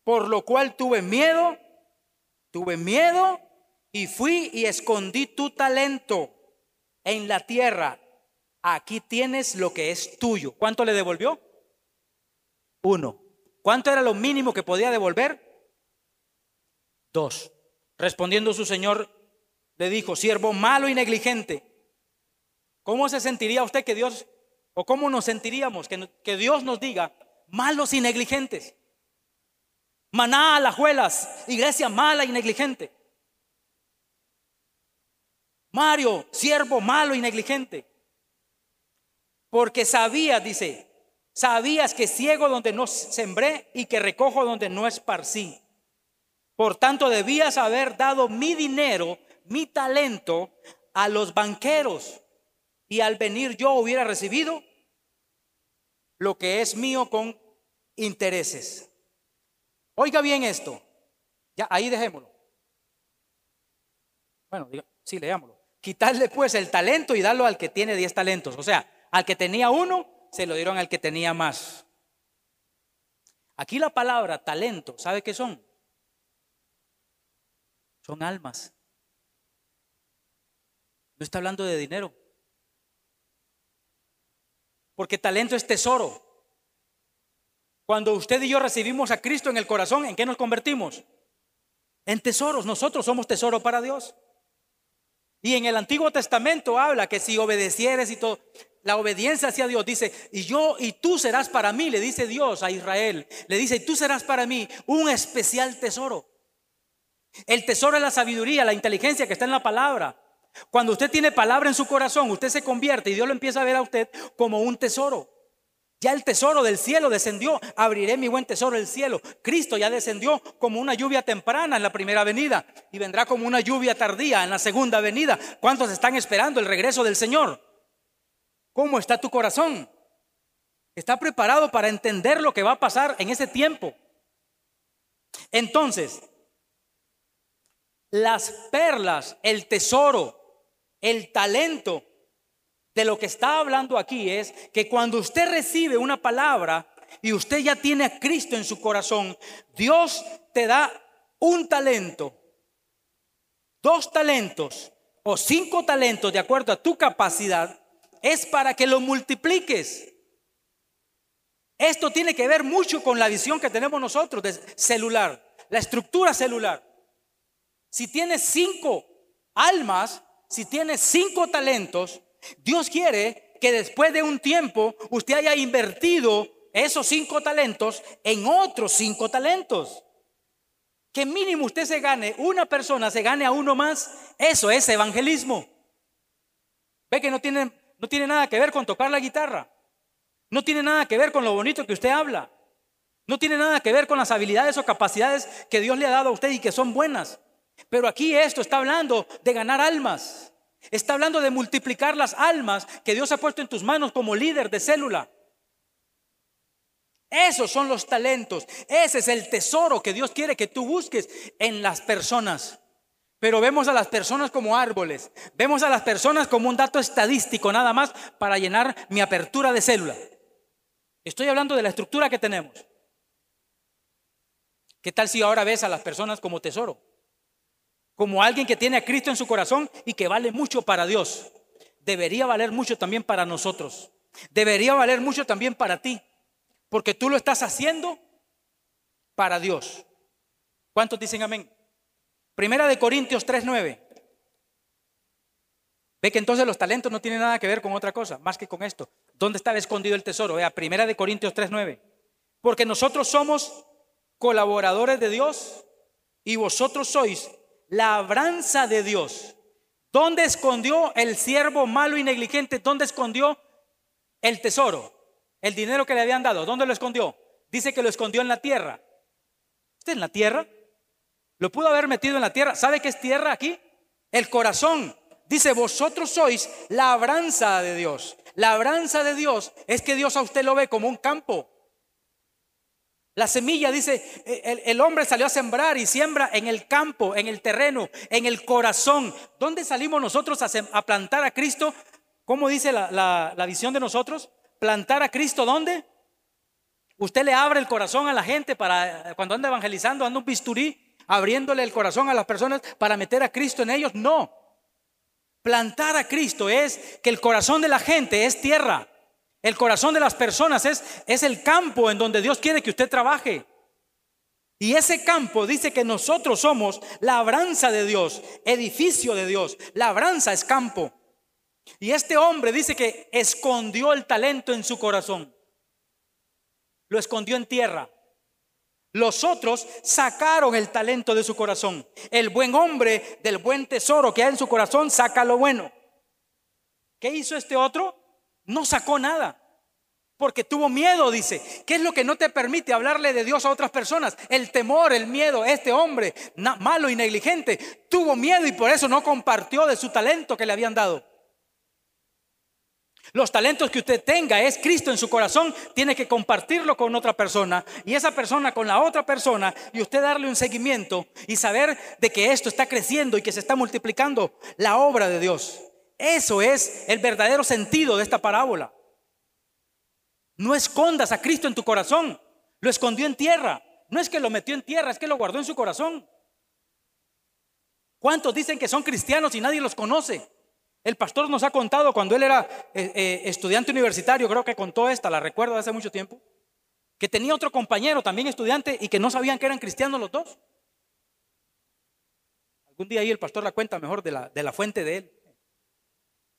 Por lo cual tuve miedo, tuve miedo y fui y escondí tu talento en la tierra aquí tienes lo que es tuyo. ¿Cuánto le devolvió? Uno. ¿Cuánto era lo mínimo que podía devolver? Dos. Respondiendo su señor, le dijo, siervo malo y negligente, ¿cómo se sentiría usted que Dios, o cómo nos sentiríamos que, que Dios nos diga, malos y negligentes? Maná, alajuelas, iglesia mala y negligente. Mario, siervo malo y negligente. Porque sabías, dice, sabías que ciego donde no sembré y que recojo donde no esparcí. Por tanto, debías haber dado mi dinero, mi talento a los banqueros y al venir yo hubiera recibido lo que es mío con intereses. Oiga bien esto. Ya, ahí dejémoslo. Bueno, sí, leámoslo. Quitarle pues el talento y darlo al que tiene diez talentos. O sea, al que tenía uno, se lo dieron al que tenía más. Aquí la palabra talento, ¿sabe qué son? Son almas. No está hablando de dinero. Porque talento es tesoro. Cuando usted y yo recibimos a Cristo en el corazón, ¿en qué nos convertimos? En tesoros. Nosotros somos tesoro para Dios. Y en el Antiguo Testamento habla que si obedecieres y todo, la obediencia hacia Dios dice, y yo y tú serás para mí, le dice Dios a Israel, le dice, y tú serás para mí un especial tesoro. El tesoro es la sabiduría, la inteligencia que está en la palabra. Cuando usted tiene palabra en su corazón, usted se convierte y Dios lo empieza a ver a usted como un tesoro. Ya el tesoro del cielo descendió. Abriré mi buen tesoro del cielo. Cristo ya descendió como una lluvia temprana en la primera venida y vendrá como una lluvia tardía en la segunda venida. ¿Cuántos están esperando el regreso del Señor? ¿Cómo está tu corazón? ¿Está preparado para entender lo que va a pasar en ese tiempo? Entonces, las perlas, el tesoro, el talento de lo que está hablando aquí es que cuando usted recibe una palabra y usted ya tiene a Cristo en su corazón, Dios te da un talento, dos talentos o cinco talentos de acuerdo a tu capacidad es para que lo multipliques. Esto tiene que ver mucho con la visión que tenemos nosotros de celular, la estructura celular. Si tienes cinco almas, si tienes cinco talentos, Dios quiere que después de un tiempo usted haya invertido esos cinco talentos en otros cinco talentos. Que mínimo usted se gane, una persona se gane a uno más, eso es evangelismo. Ve que no tienen no tiene nada que ver con tocar la guitarra. No tiene nada que ver con lo bonito que usted habla. No tiene nada que ver con las habilidades o capacidades que Dios le ha dado a usted y que son buenas. Pero aquí esto está hablando de ganar almas. Está hablando de multiplicar las almas que Dios ha puesto en tus manos como líder de célula. Esos son los talentos. Ese es el tesoro que Dios quiere que tú busques en las personas. Pero vemos a las personas como árboles. Vemos a las personas como un dato estadístico nada más para llenar mi apertura de célula. Estoy hablando de la estructura que tenemos. ¿Qué tal si ahora ves a las personas como tesoro? Como alguien que tiene a Cristo en su corazón y que vale mucho para Dios. debería valer mucho también para nosotros. Debería valer mucho también para ti. Porque tú lo estás haciendo para Dios. ¿Cuántos dicen amén? Primera de Corintios 3:9. Ve que entonces los talentos no tienen nada que ver con otra cosa, más que con esto. ¿Dónde estaba escondido el tesoro? Vea, Primera de Corintios 3:9. Porque nosotros somos colaboradores de Dios y vosotros sois labranza de Dios. ¿Dónde escondió el siervo malo y negligente? ¿Dónde escondió el tesoro? El dinero que le habían dado. ¿Dónde lo escondió? Dice que lo escondió en la tierra. ¿Está en la tierra? Lo pudo haber metido en la tierra. ¿Sabe qué es tierra aquí? El corazón. Dice, vosotros sois labranza de Dios. Labranza de Dios es que Dios a usted lo ve como un campo. La semilla dice, el, hombre salió a sembrar y siembra en el campo, en el terreno, en el corazón. ¿Dónde salimos nosotros a, plantar a Cristo? ¿Cómo dice la, la visión de nosotros? Plantar a Cristo, ¿dónde? Usted le abre el corazón a la gente para cuando anda evangelizando, anda un bisturí, abriéndole el corazón a las personas para meter a Cristo en ellos. No. Plantar a Cristo es que el corazón de la gente es tierra. El corazón de las personas es, es el campo en donde Dios quiere que usted trabaje. Y ese campo dice que nosotros somos labranza de Dios, edificio de Dios. Labranza es campo. Y este hombre dice que escondió el talento en su corazón. Lo escondió en tierra. Los otros sacaron el talento de su corazón. El buen hombre del buen tesoro que hay en su corazón saca lo bueno. ¿Qué hizo este otro? No sacó nada. Porque tuvo miedo, dice. ¿Qué es lo que no te permite hablarle de Dios a otras personas? El temor, el miedo. Este hombre malo y negligente tuvo miedo y por eso no compartió de su talento que le habían dado. Los talentos que usted tenga es Cristo en su corazón, tiene que compartirlo con otra persona y esa persona con la otra persona y usted darle un seguimiento y saber de que esto está creciendo y que se está multiplicando la obra de Dios. Eso es el verdadero sentido de esta parábola. No escondas a Cristo en tu corazón. Lo escondió en tierra. No es que lo metió en tierra, es que lo guardó en su corazón. ¿Cuántos dicen que son cristianos y nadie los conoce? El pastor nos ha contado cuando él era eh, eh, estudiante universitario, creo que contó esta, la recuerdo hace mucho tiempo, que tenía otro compañero también estudiante y que no sabían que eran cristianos los dos. Algún día ahí el pastor la cuenta mejor de la fuente de él.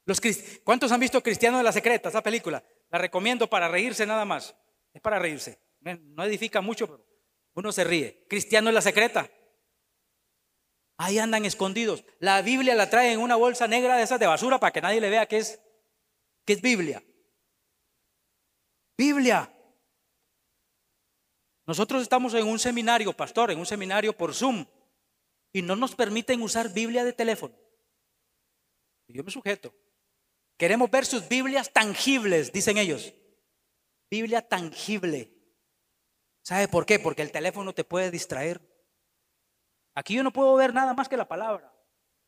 Los, ¿Cuántos han visto Cristiano de la Secreta, esa película? La recomiendo para reírse nada más. Es para reírse. No edifica mucho, pero uno se ríe. Cristiano de la Secreta. Ahí andan escondidos. La Biblia la trae en una bolsa negra de esas de basura para que nadie le vea que es, que es Biblia. Biblia. Nosotros estamos en un seminario, pastor, en un seminario por Zoom, y no nos permiten usar Biblia de teléfono. Y yo me sujeto. Queremos ver sus Biblias tangibles, dicen ellos. Biblia tangible. ¿Sabe por qué? Porque el teléfono te puede distraer. Aquí yo no puedo ver nada más que la palabra,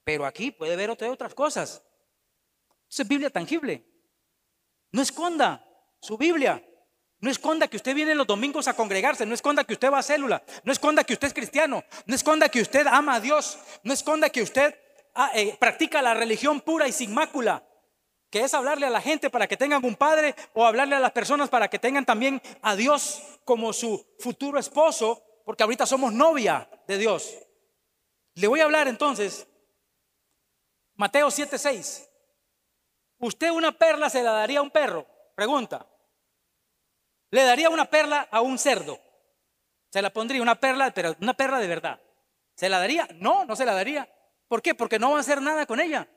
pero aquí puede ver otras cosas. Eso es Biblia tangible. No esconda su Biblia. No esconda que usted viene los domingos a congregarse, no esconda que usted va a célula, no esconda que usted es cristiano, no esconda que usted ama a Dios, no esconda que usted ah, eh, practica la religión pura y sin mácula, que es hablarle a la gente para que tengan un padre o hablarle a las personas para que tengan también a Dios como su futuro esposo, porque ahorita somos novia de Dios. Le voy a hablar entonces, Mateo 7:6. ¿Usted una perla se la daría a un perro? Pregunta. ¿Le daría una perla a un cerdo? Se la pondría una perla, pero una perla de verdad. ¿Se la daría? No, no se la daría. ¿Por qué? Porque no va a hacer nada con ella.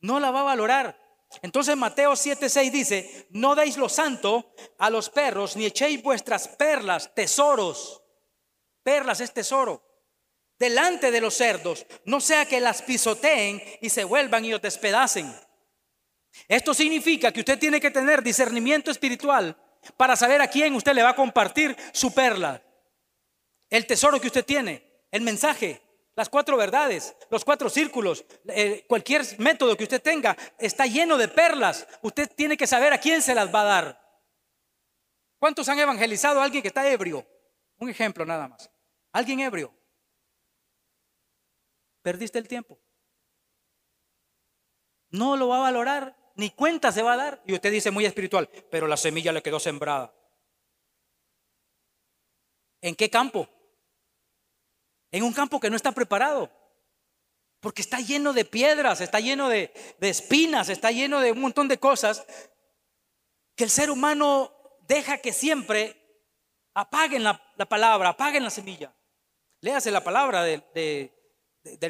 No la va a valorar. Entonces Mateo 7:6 dice, no deis lo santo a los perros, ni echéis vuestras perlas, tesoros. Perlas es tesoro delante de los cerdos, no sea que las pisoteen y se vuelvan y os despedacen. Esto significa que usted tiene que tener discernimiento espiritual para saber a quién usted le va a compartir su perla, el tesoro que usted tiene, el mensaje, las cuatro verdades, los cuatro círculos, eh, cualquier método que usted tenga está lleno de perlas. Usted tiene que saber a quién se las va a dar. ¿Cuántos han evangelizado a alguien que está ebrio? Un ejemplo nada más. Alguien ebrio. Perdiste el tiempo. no lo va a valorar, ni cuenta se va a dar. Y usted dice muy espiritual, pero la semilla le quedó sembrada. ¿En qué campo? En un campo que no está preparado. Porque está lleno de piedras, está lleno de, espinas, está lleno de un montón de cosas que el ser humano deja que siempre apaguen la, palabra, apaguen la semilla. Léase la palabra del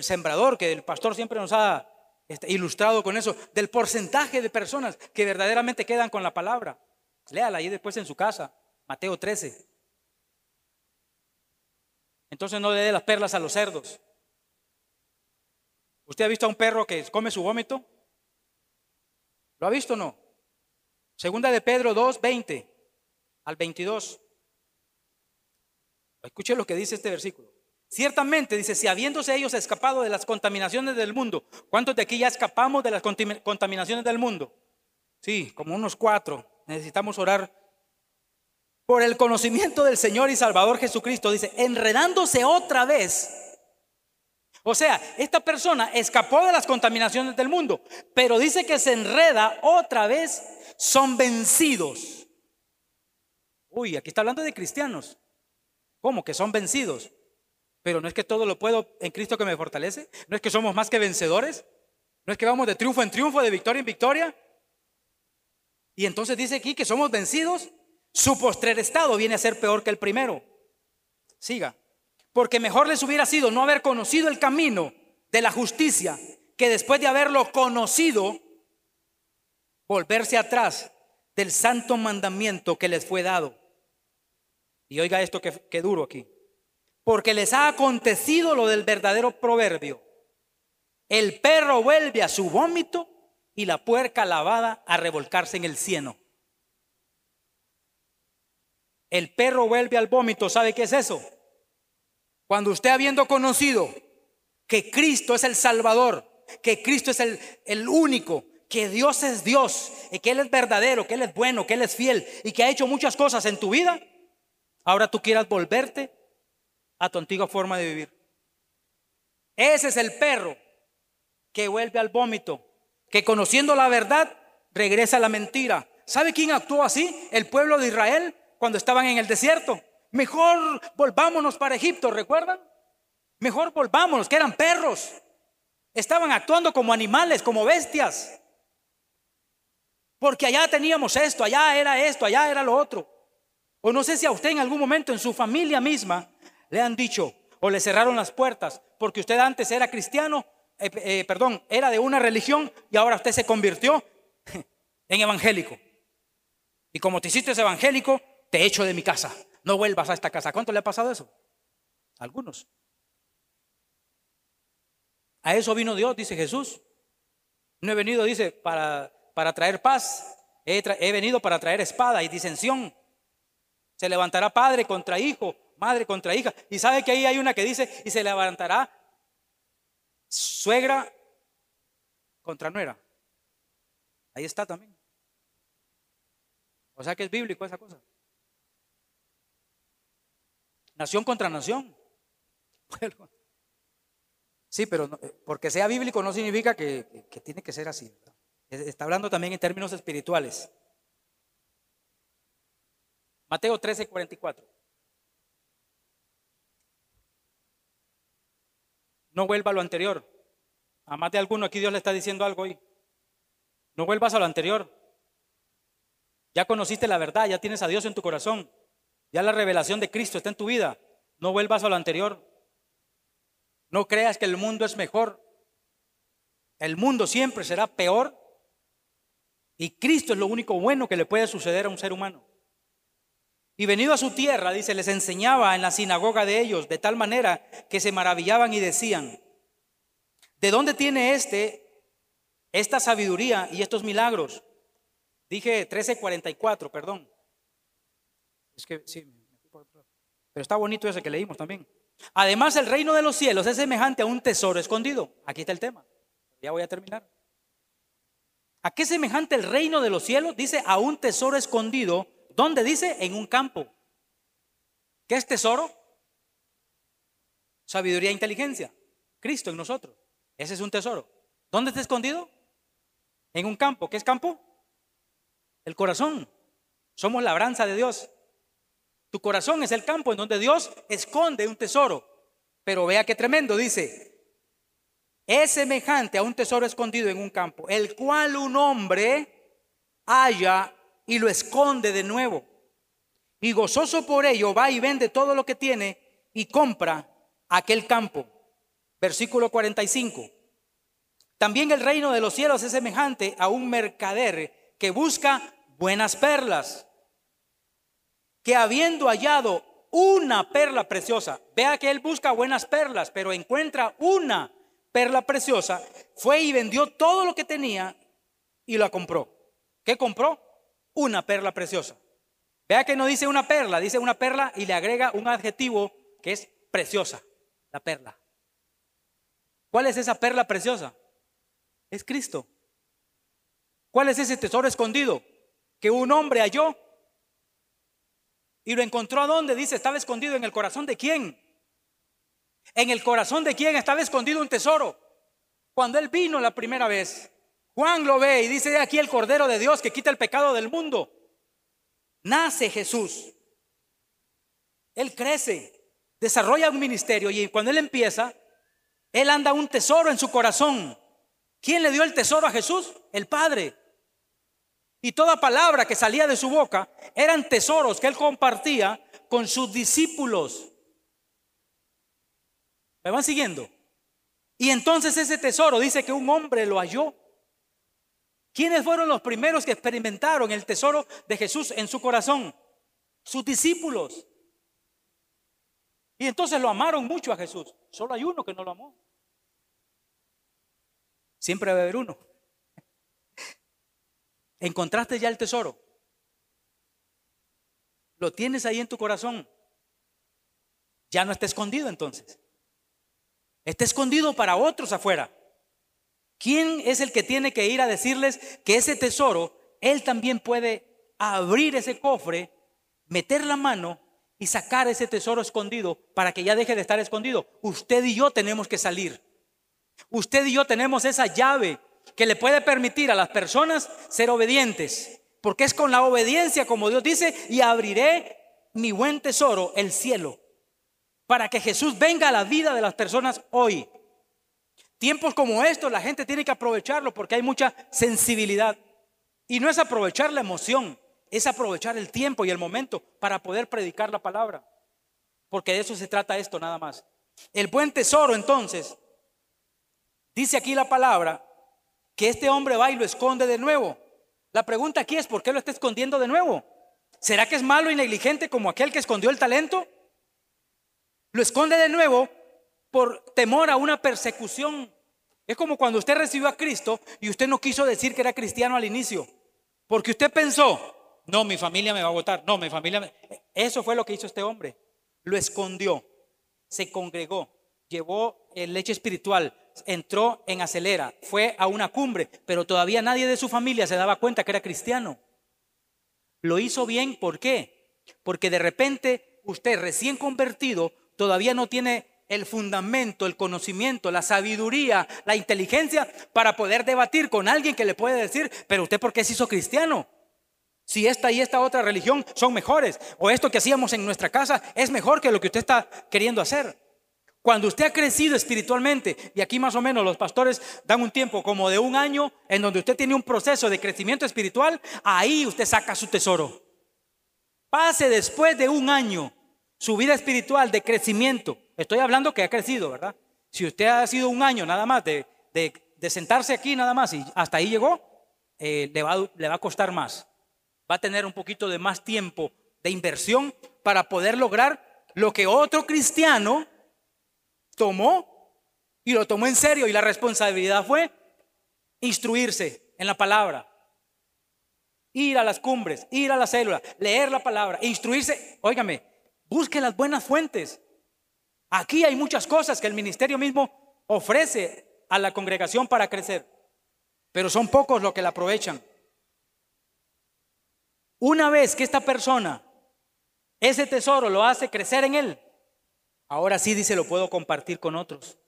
sembrador que el pastor siempre nos ha este, ilustrado con eso, del porcentaje de personas que verdaderamente quedan con la palabra. Léala ahí después en su casa, Mateo 13. Entonces no le dé las perlas a los cerdos. ¿Usted ha visto a un perro que come su vómito? ¿Lo ha visto o no? Segunda de Pedro 2, 20 al 22. Escuche lo que dice este versículo. Ciertamente, dice, si habiéndose ellos escapado de las contaminaciones del mundo, ¿cuántos de aquí ya escapamos de las contaminaciones del mundo? Sí, como unos cuatro. Necesitamos orar por el conocimiento del Señor y Salvador Jesucristo. Dice, enredándose otra vez o sea, esta persona escapó de las contaminaciones del mundo, pero dice que se enreda otra vez, son vencidos. Uy, aquí está hablando de cristianos. ¿Cómo? Que son vencidos. Pero no es que todo lo puedo en Cristo que me fortalece. No es que somos más que vencedores. No es que vamos de triunfo en triunfo, de victoria en victoria. Y entonces dice aquí que somos vencidos. Su postrer estado viene a ser peor que el primero. Siga. Porque mejor les hubiera sido no haber conocido el camino de la justicia que después de haberlo conocido, volverse atrás del santo mandamiento que les fue dado. Y oiga esto que, duro aquí. Porque les ha acontecido lo del verdadero proverbio. El perro vuelve a su vómito y la puerca lavada a revolcarse en el cieno. El perro vuelve al vómito, ¿sabe qué es eso? Cuando usted habiendo conocido que Cristo es el Salvador, que Cristo es el, el único, que Dios es Dios, y que Él es verdadero, que Él es bueno, que Él es fiel y que ha hecho muchas cosas en tu vida, ahora tú quieras volverte a tu antigua forma de vivir. Ese es el perro que vuelve al vómito, que conociendo la verdad regresa a la mentira. ¿Sabe quién actuó así? El pueblo de Israel cuando estaban en el desierto. Mejor volvámonos para Egipto, ¿recuerdan? Mejor volvámonos, que eran perros. Estaban actuando como animales, como bestias. Porque allá teníamos esto, allá era esto, allá era lo otro. O no sé si a usted en algún momento en su familia misma le han dicho o le cerraron las puertas porque usted antes era cristiano, eh, eh, perdón, era de una religión y ahora usted se convirtió en evangélico. Y como te hiciste evangélico, te echo de mi casa no vuelvas a esta casa. ¿Cuánto le ha pasado eso? Algunos. A eso vino Dios, dice Jesús. No he venido, dice, para, para traer paz. He, he venido para traer espada y disensión. Se levantará padre contra hijo, madre contra hija. Y sabe que ahí hay una que dice, y se levantará suegra contra nuera. Ahí está también. O sea que es bíblico esa cosa. Nación contra nación. sí, pero eh, porque sea bíblico no significa que, tiene que ser así. Está hablando también en términos espirituales. Mateo 13, 44. No vuelva a lo anterior. A de alguno aquí Dios le está diciendo algo hoy. No vuelvas a lo anterior. Ya conociste la verdad, ya tienes a Dios en tu corazón. Ya la revelación de Cristo está en tu vida. No vuelvas a lo anterior. No creas que el mundo es mejor. El mundo siempre será peor. Y Cristo es lo único bueno que le puede suceder a un ser humano. Y venido a su tierra, dice, les enseñaba en la sinagoga de ellos, de tal manera que se maravillaban y decían, ¿de dónde tiene este esta sabiduría y estos milagros? Dije 1344, perdón. Es que sí, pero está bonito ese que leímos también. Además, el reino de los cielos es semejante a un tesoro escondido. Aquí está el tema. Ya voy a terminar. ¿A qué semejante el reino de los cielos? Dice a un tesoro escondido. ¿Dónde dice? En un campo. ¿Qué es tesoro? Sabiduría e inteligencia. Cristo en nosotros. Ese es un tesoro. ¿Dónde está escondido? en un campo. ¿Qué es campo? El corazón. Somos labranza de Dios. Tu corazón es el campo en donde Dios esconde un tesoro. Pero vea qué tremendo, dice, es semejante a un tesoro escondido en un campo, el cual un hombre halla y lo esconde de nuevo. Y gozoso por ello va y vende todo lo que tiene y compra aquel campo. Versículo 45. También el reino de los cielos es semejante a un mercader que busca buenas perlas, que habiendo hallado una perla preciosa, vea que él busca buenas perlas, pero encuentra una perla preciosa, fue y vendió todo lo que tenía y la compró. ¿Qué compró? Una perla preciosa. Vea que no dice una perla, dice una perla y le agrega un adjetivo que es preciosa, la perla. ¿Cuál es esa perla preciosa? Es Cristo. ¿Cuál es ese tesoro escondido que un hombre halló? Y lo encontró a dónde? Dice, estaba escondido en el corazón de quién? En el corazón de quién estaba escondido un tesoro. Cuando él vino la primera vez, Juan lo ve y dice, aquí el Cordero de Dios que quita el pecado del mundo. Nace Jesús. Él crece, desarrolla un ministerio y cuando él empieza, él anda un tesoro en su corazón. ¿Quién le dio el tesoro a Jesús? El Padre. Y toda palabra que salía de su boca eran tesoros que él compartía con sus discípulos. ¿Me van siguiendo? Y entonces ese tesoro dice que un hombre lo halló. ¿Quiénes fueron los primeros que experimentaron el tesoro de Jesús en su corazón? Sus discípulos. Y entonces lo amaron mucho a Jesús. Solo hay uno que no lo amó. Siempre va a haber uno. ¿Encontraste ya el tesoro? ¿Lo tienes ahí en tu corazón? Ya no está escondido entonces. Está escondido para otros afuera. ¿Quién es el que tiene que ir a decirles que ese tesoro, él también puede abrir ese cofre, meter la mano y sacar ese tesoro escondido para que ya deje de estar escondido? Usted y yo tenemos que salir. Usted y yo tenemos esa llave que le puede permitir a las personas ser obedientes. Porque es con la obediencia, como Dios dice, y abriré mi buen tesoro, el cielo para que Jesús venga a la vida de las personas hoy. Tiempos como estos la gente tiene que aprovecharlo porque hay mucha sensibilidad. Y no es aprovechar la emoción, es aprovechar el tiempo y el momento para poder predicar la palabra. Porque de eso se trata esto nada más. El buen tesoro entonces, dice aquí la palabra, que este hombre va y lo esconde de nuevo. La pregunta aquí es, ¿por qué lo está escondiendo de nuevo? ¿Será que es malo y negligente como aquel que escondió el talento? Lo esconde de nuevo por temor a una persecución. Es como cuando usted recibió a Cristo y usted no quiso decir que era cristiano al inicio, porque usted pensó, no, mi familia me va a votar, no, mi familia... Me... Eso fue lo que hizo este hombre. Lo escondió, se congregó, llevó el leche espiritual, entró en acelera, fue a una cumbre, pero todavía nadie de su familia se daba cuenta que era cristiano. Lo hizo bien, ¿por qué? Porque de repente usted recién convertido todavía no tiene el fundamento, el conocimiento, la sabiduría, la inteligencia para poder debatir con alguien que le puede decir, pero usted por qué se hizo cristiano? Si esta y esta otra religión son mejores, o esto que hacíamos en nuestra casa es mejor que lo que usted está queriendo hacer. Cuando usted ha crecido espiritualmente, y aquí más o menos los pastores dan un tiempo como de un año en donde usted tiene un proceso de crecimiento espiritual, ahí usted saca su tesoro. Pase después de un año su vida espiritual de crecimiento, estoy hablando que ha crecido, ¿verdad? Si usted ha sido un año nada más de, sentarse aquí nada más y hasta ahí llegó, eh, le, va, le va a costar más. Va a tener un poquito de más tiempo de inversión para poder lograr lo que otro cristiano tomó y lo tomó en serio y la responsabilidad fue instruirse en la palabra, ir a las cumbres, ir a la célula, leer la palabra, instruirse, óigame, Busque las buenas fuentes. Aquí hay muchas cosas que el ministerio mismo ofrece a la congregación para crecer, pero son pocos los que la aprovechan. Una vez que esta persona, ese tesoro lo hace crecer en él, ahora sí dice, lo puedo compartir con otros.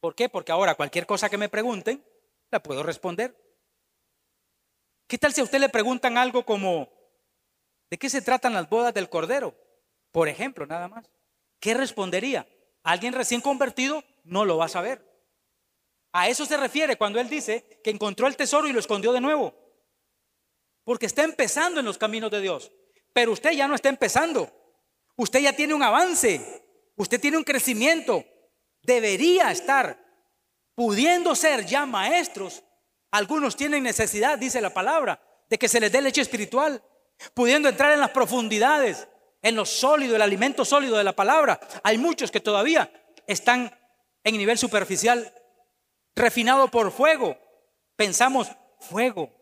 ¿Por qué? Porque ahora cualquier cosa que me pregunten, la puedo responder. ¿Qué tal si a usted le preguntan algo como, ¿de qué se tratan las bodas del Cordero? Por ejemplo, nada más. ¿Qué respondería? Alguien recién convertido no lo va a saber. A eso se refiere cuando él dice que encontró el tesoro y lo escondió de nuevo. Porque está empezando en los caminos de Dios. Pero usted ya no está empezando. Usted ya tiene un avance. Usted tiene un crecimiento. Debería estar pudiendo ser ya maestros. Algunos tienen necesidad, dice la palabra, de que se les dé leche espiritual. Pudiendo entrar en las profundidades, en lo sólido, el alimento sólido de la palabra. Hay muchos que todavía están en nivel superficial, refinado por fuego. Pensamos, fuego,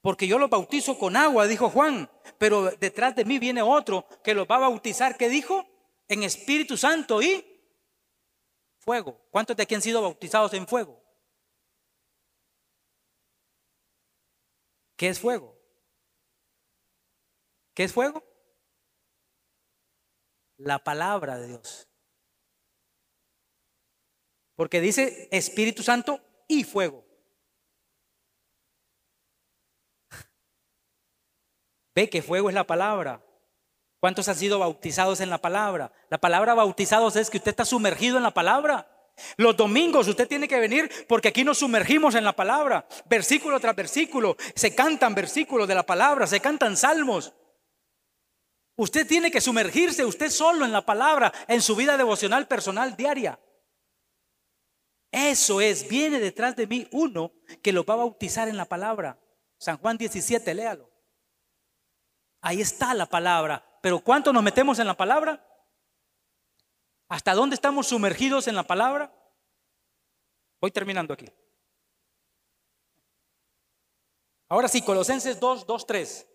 porque yo los bautizo con agua, dijo Juan, pero detrás de mí viene otro que los va a bautizar, ¿qué dijo? En Espíritu Santo y fuego. ¿Cuántos de aquí han sido bautizados en fuego? ¿Qué es fuego? ¿Qué es fuego? La palabra de Dios. Porque dice Espíritu Santo y fuego. Ve que fuego es la palabra. ¿Cuántos han sido bautizados en la palabra? La palabra bautizados es que usted está sumergido en la palabra. Los domingos usted tiene que venir porque aquí nos sumergimos en la palabra, versículo tras versículo. Se cantan versículos de la palabra, se cantan salmos. Usted tiene que sumergirse usted solo en la palabra, en su vida devocional personal diaria. Eso es, viene detrás de mí uno que lo va a bautizar en la palabra. San Juan 17, léalo. Ahí está la palabra. Pero ¿cuánto nos metemos en la palabra? ¿Hasta dónde estamos sumergidos en la palabra? Voy terminando aquí. Ahora sí, Colosenses 2, 2, 3.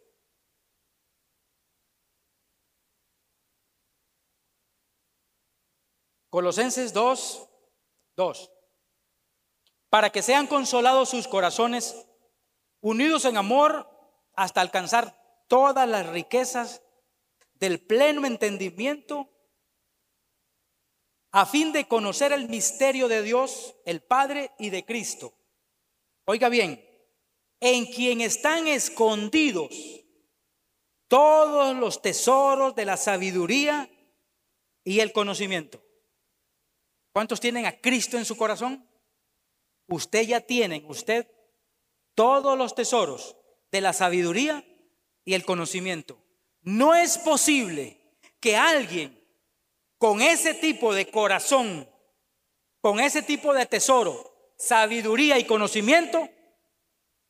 Colosenses 2, 2. Para que sean consolados sus corazones, unidos en amor hasta alcanzar todas las riquezas del pleno entendimiento a fin de conocer el misterio de Dios, el Padre y de Cristo. Oiga bien, en quien están escondidos todos los tesoros de la sabiduría y el conocimiento. ¿Cuántos tienen a Cristo en su corazón? Usted ya tiene, usted, todos los tesoros de la sabiduría y el conocimiento. No es posible que alguien con ese tipo de corazón, con ese tipo de tesoro, sabiduría y conocimiento,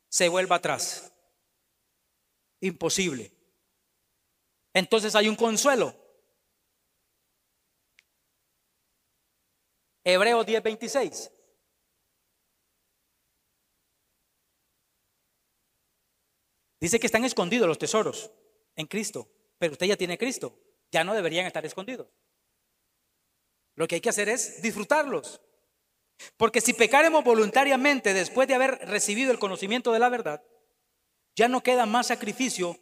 se vuelva atrás. Imposible. Entonces hay un consuelo. Hebreos 10:26. Dice que están escondidos los tesoros en Cristo, pero usted ya tiene Cristo, ya no deberían estar escondidos. Lo que hay que hacer es disfrutarlos. Porque si pecaremos voluntariamente después de haber recibido el conocimiento de la verdad, ya no queda más sacrificio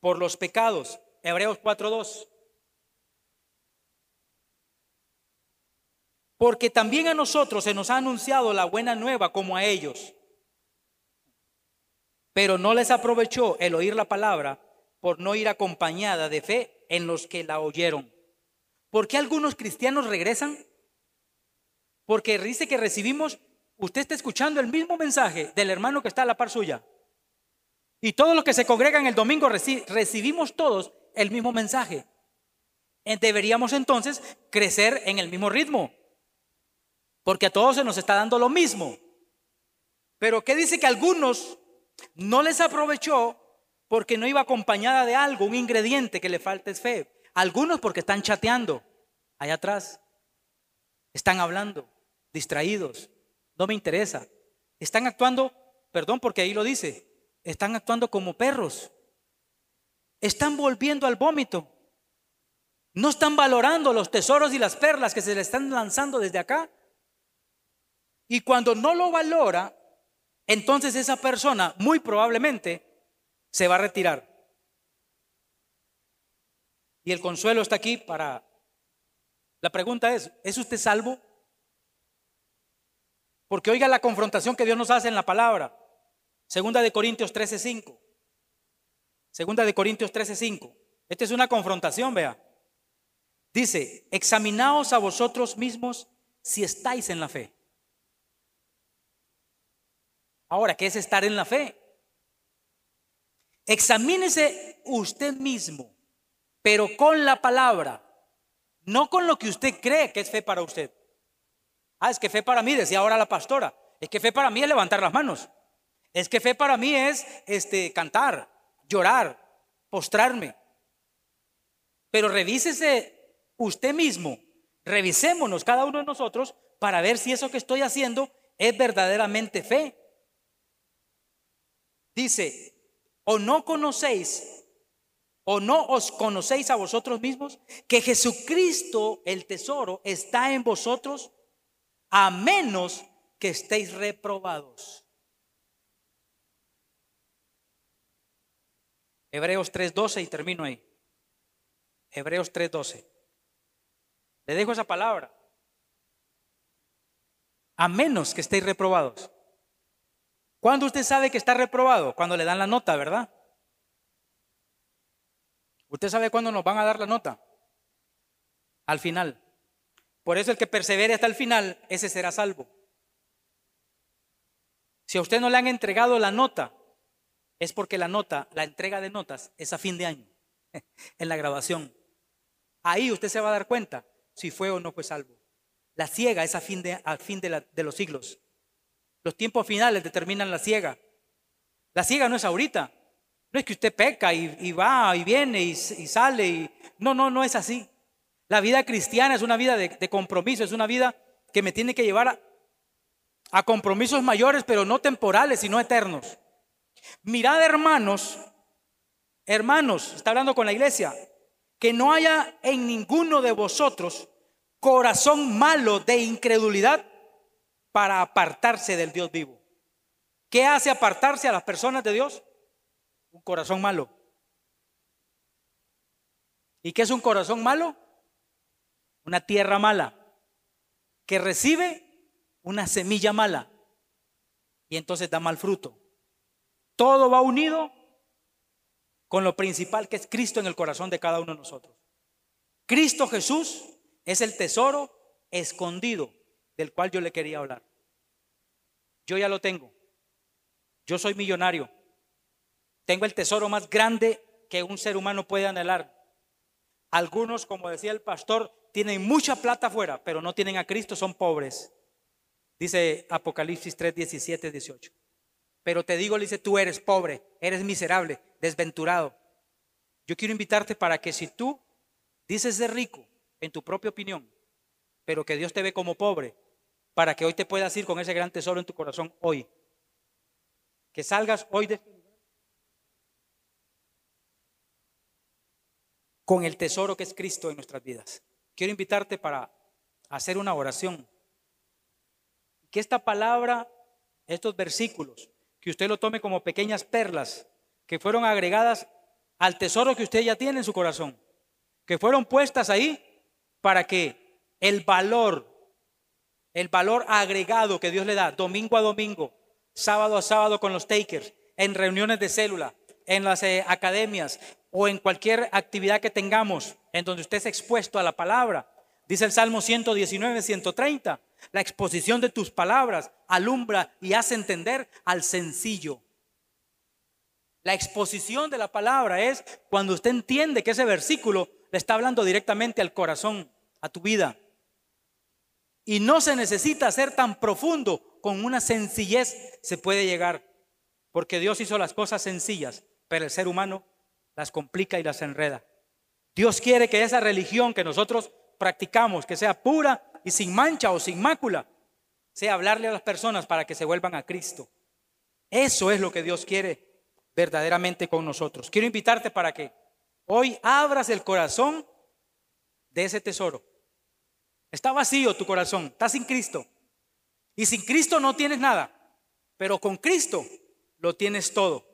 por los pecados. Hebreos 4.2. Porque también a nosotros se nos ha anunciado la buena nueva como a ellos. Pero no les aprovechó el oír la palabra por no ir acompañada de fe en los que la oyeron. ¿Por qué algunos cristianos regresan? Porque dice que recibimos, usted está escuchando el mismo mensaje del hermano que está a la par suya. Y todos los que se congregan el domingo recibimos todos el mismo mensaje. Deberíamos entonces crecer en el mismo ritmo. Porque a todos se nos está dando lo mismo. Pero ¿qué dice que algunos no les aprovechó porque no iba acompañada de algo, un ingrediente que le falta es fe. Algunos porque están chateando allá atrás. Están hablando, distraídos. No me interesa. Están actuando, perdón porque ahí lo dice, están actuando como perros. Están volviendo al vómito. No están valorando los tesoros y las perlas que se le están lanzando desde acá. Y cuando no lo valora, entonces esa persona muy probablemente se va a retirar. Y el consuelo está aquí para... La pregunta es, ¿es usted salvo? Porque oiga la confrontación que Dios nos hace en la palabra. Segunda de Corintios 13:5. Segunda de Corintios 13:5. Esta es una confrontación, vea. Dice, examinaos a vosotros mismos si estáis en la fe. Ahora, ¿qué es estar en la fe? Examínese usted mismo, pero con la palabra, no con lo que usted cree que es fe para usted. Ah, es que fe para mí, decía ahora la pastora, es que fe para mí es levantar las manos. Es que fe para mí es este cantar, llorar, postrarme. Pero revísese usted mismo, revisémonos cada uno de nosotros para ver si eso que estoy haciendo es verdaderamente fe. Dice, o no conocéis, o no os conocéis a vosotros mismos, que Jesucristo, el tesoro, está en vosotros, a menos que estéis reprobados. Hebreos 3.12 y termino ahí. Hebreos 3.12. Le dejo esa palabra. A menos que estéis reprobados. ¿Cuándo usted sabe que está reprobado? Cuando le dan la nota, ¿verdad? ¿Usted sabe cuándo nos van a dar la nota? Al final. Por eso el que persevere hasta el final, ese será salvo. Si a usted no le han entregado la nota, es porque la nota, la entrega de notas, es a fin de año, en la grabación. Ahí usted se va a dar cuenta si fue o no fue salvo. La ciega es a fin de, fin de los siglos. Los tiempos finales determinan la ciega. La ciega no es ahorita. No es que usted peca y, va y viene y, sale. Y... No, no, no es así. La vida cristiana es una vida de, compromiso, es una vida que me tiene que llevar a, a compromisos mayores, pero no temporales, sino eternos. Mirad, hermanos, hermanos, está hablando con la iglesia, que no haya en ninguno de vosotros corazón malo de incredulidad para apartarse del Dios vivo. ¿Qué hace apartarse a las personas de Dios? Un corazón malo. ¿Y qué es un corazón malo? Una tierra mala que recibe una semilla mala y entonces da mal fruto. Todo va unido con lo principal que es Cristo en el corazón de cada uno de nosotros. Cristo Jesús es el tesoro escondido del cual yo le quería hablar. Yo ya lo tengo. Yo soy millonario. Tengo el tesoro más grande que un ser humano puede anhelar. Algunos, como decía el pastor, tienen mucha plata afuera, pero no tienen a Cristo, son pobres. Dice Apocalipsis 3, 17, 18. Pero te digo, le dice, tú eres pobre, eres miserable, desventurado. Yo quiero invitarte para que si tú dices de rico en tu propia opinión, pero que Dios te ve como pobre, para que hoy te puedas ir con ese gran tesoro en tu corazón hoy. Que salgas hoy de con el tesoro que es Cristo en nuestras vidas. Quiero invitarte para hacer una oración. Que esta palabra, estos versículos, que usted lo tome como pequeñas perlas que fueron agregadas al tesoro que usted ya tiene en su corazón, que fueron puestas ahí para que el valor el valor agregado que Dios le da domingo a domingo, sábado a sábado con los takers, en reuniones de célula, en las eh, academias o en cualquier actividad que tengamos en donde usted es expuesto a la palabra. Dice el Salmo 119, 130, la exposición de tus palabras alumbra y hace entender al sencillo. La exposición de la palabra es cuando usted entiende que ese versículo le está hablando directamente al corazón, a tu vida. Y no se necesita ser tan profundo, con una sencillez se puede llegar, porque Dios hizo las cosas sencillas, pero el ser humano las complica y las enreda. Dios quiere que esa religión que nosotros practicamos, que sea pura y sin mancha o sin mácula, sea hablarle a las personas para que se vuelvan a Cristo. Eso es lo que Dios quiere verdaderamente con nosotros. Quiero invitarte para que hoy abras el corazón de ese tesoro Está vacío tu corazón, estás sin Cristo. Y sin Cristo no tienes nada, pero con Cristo lo tienes todo.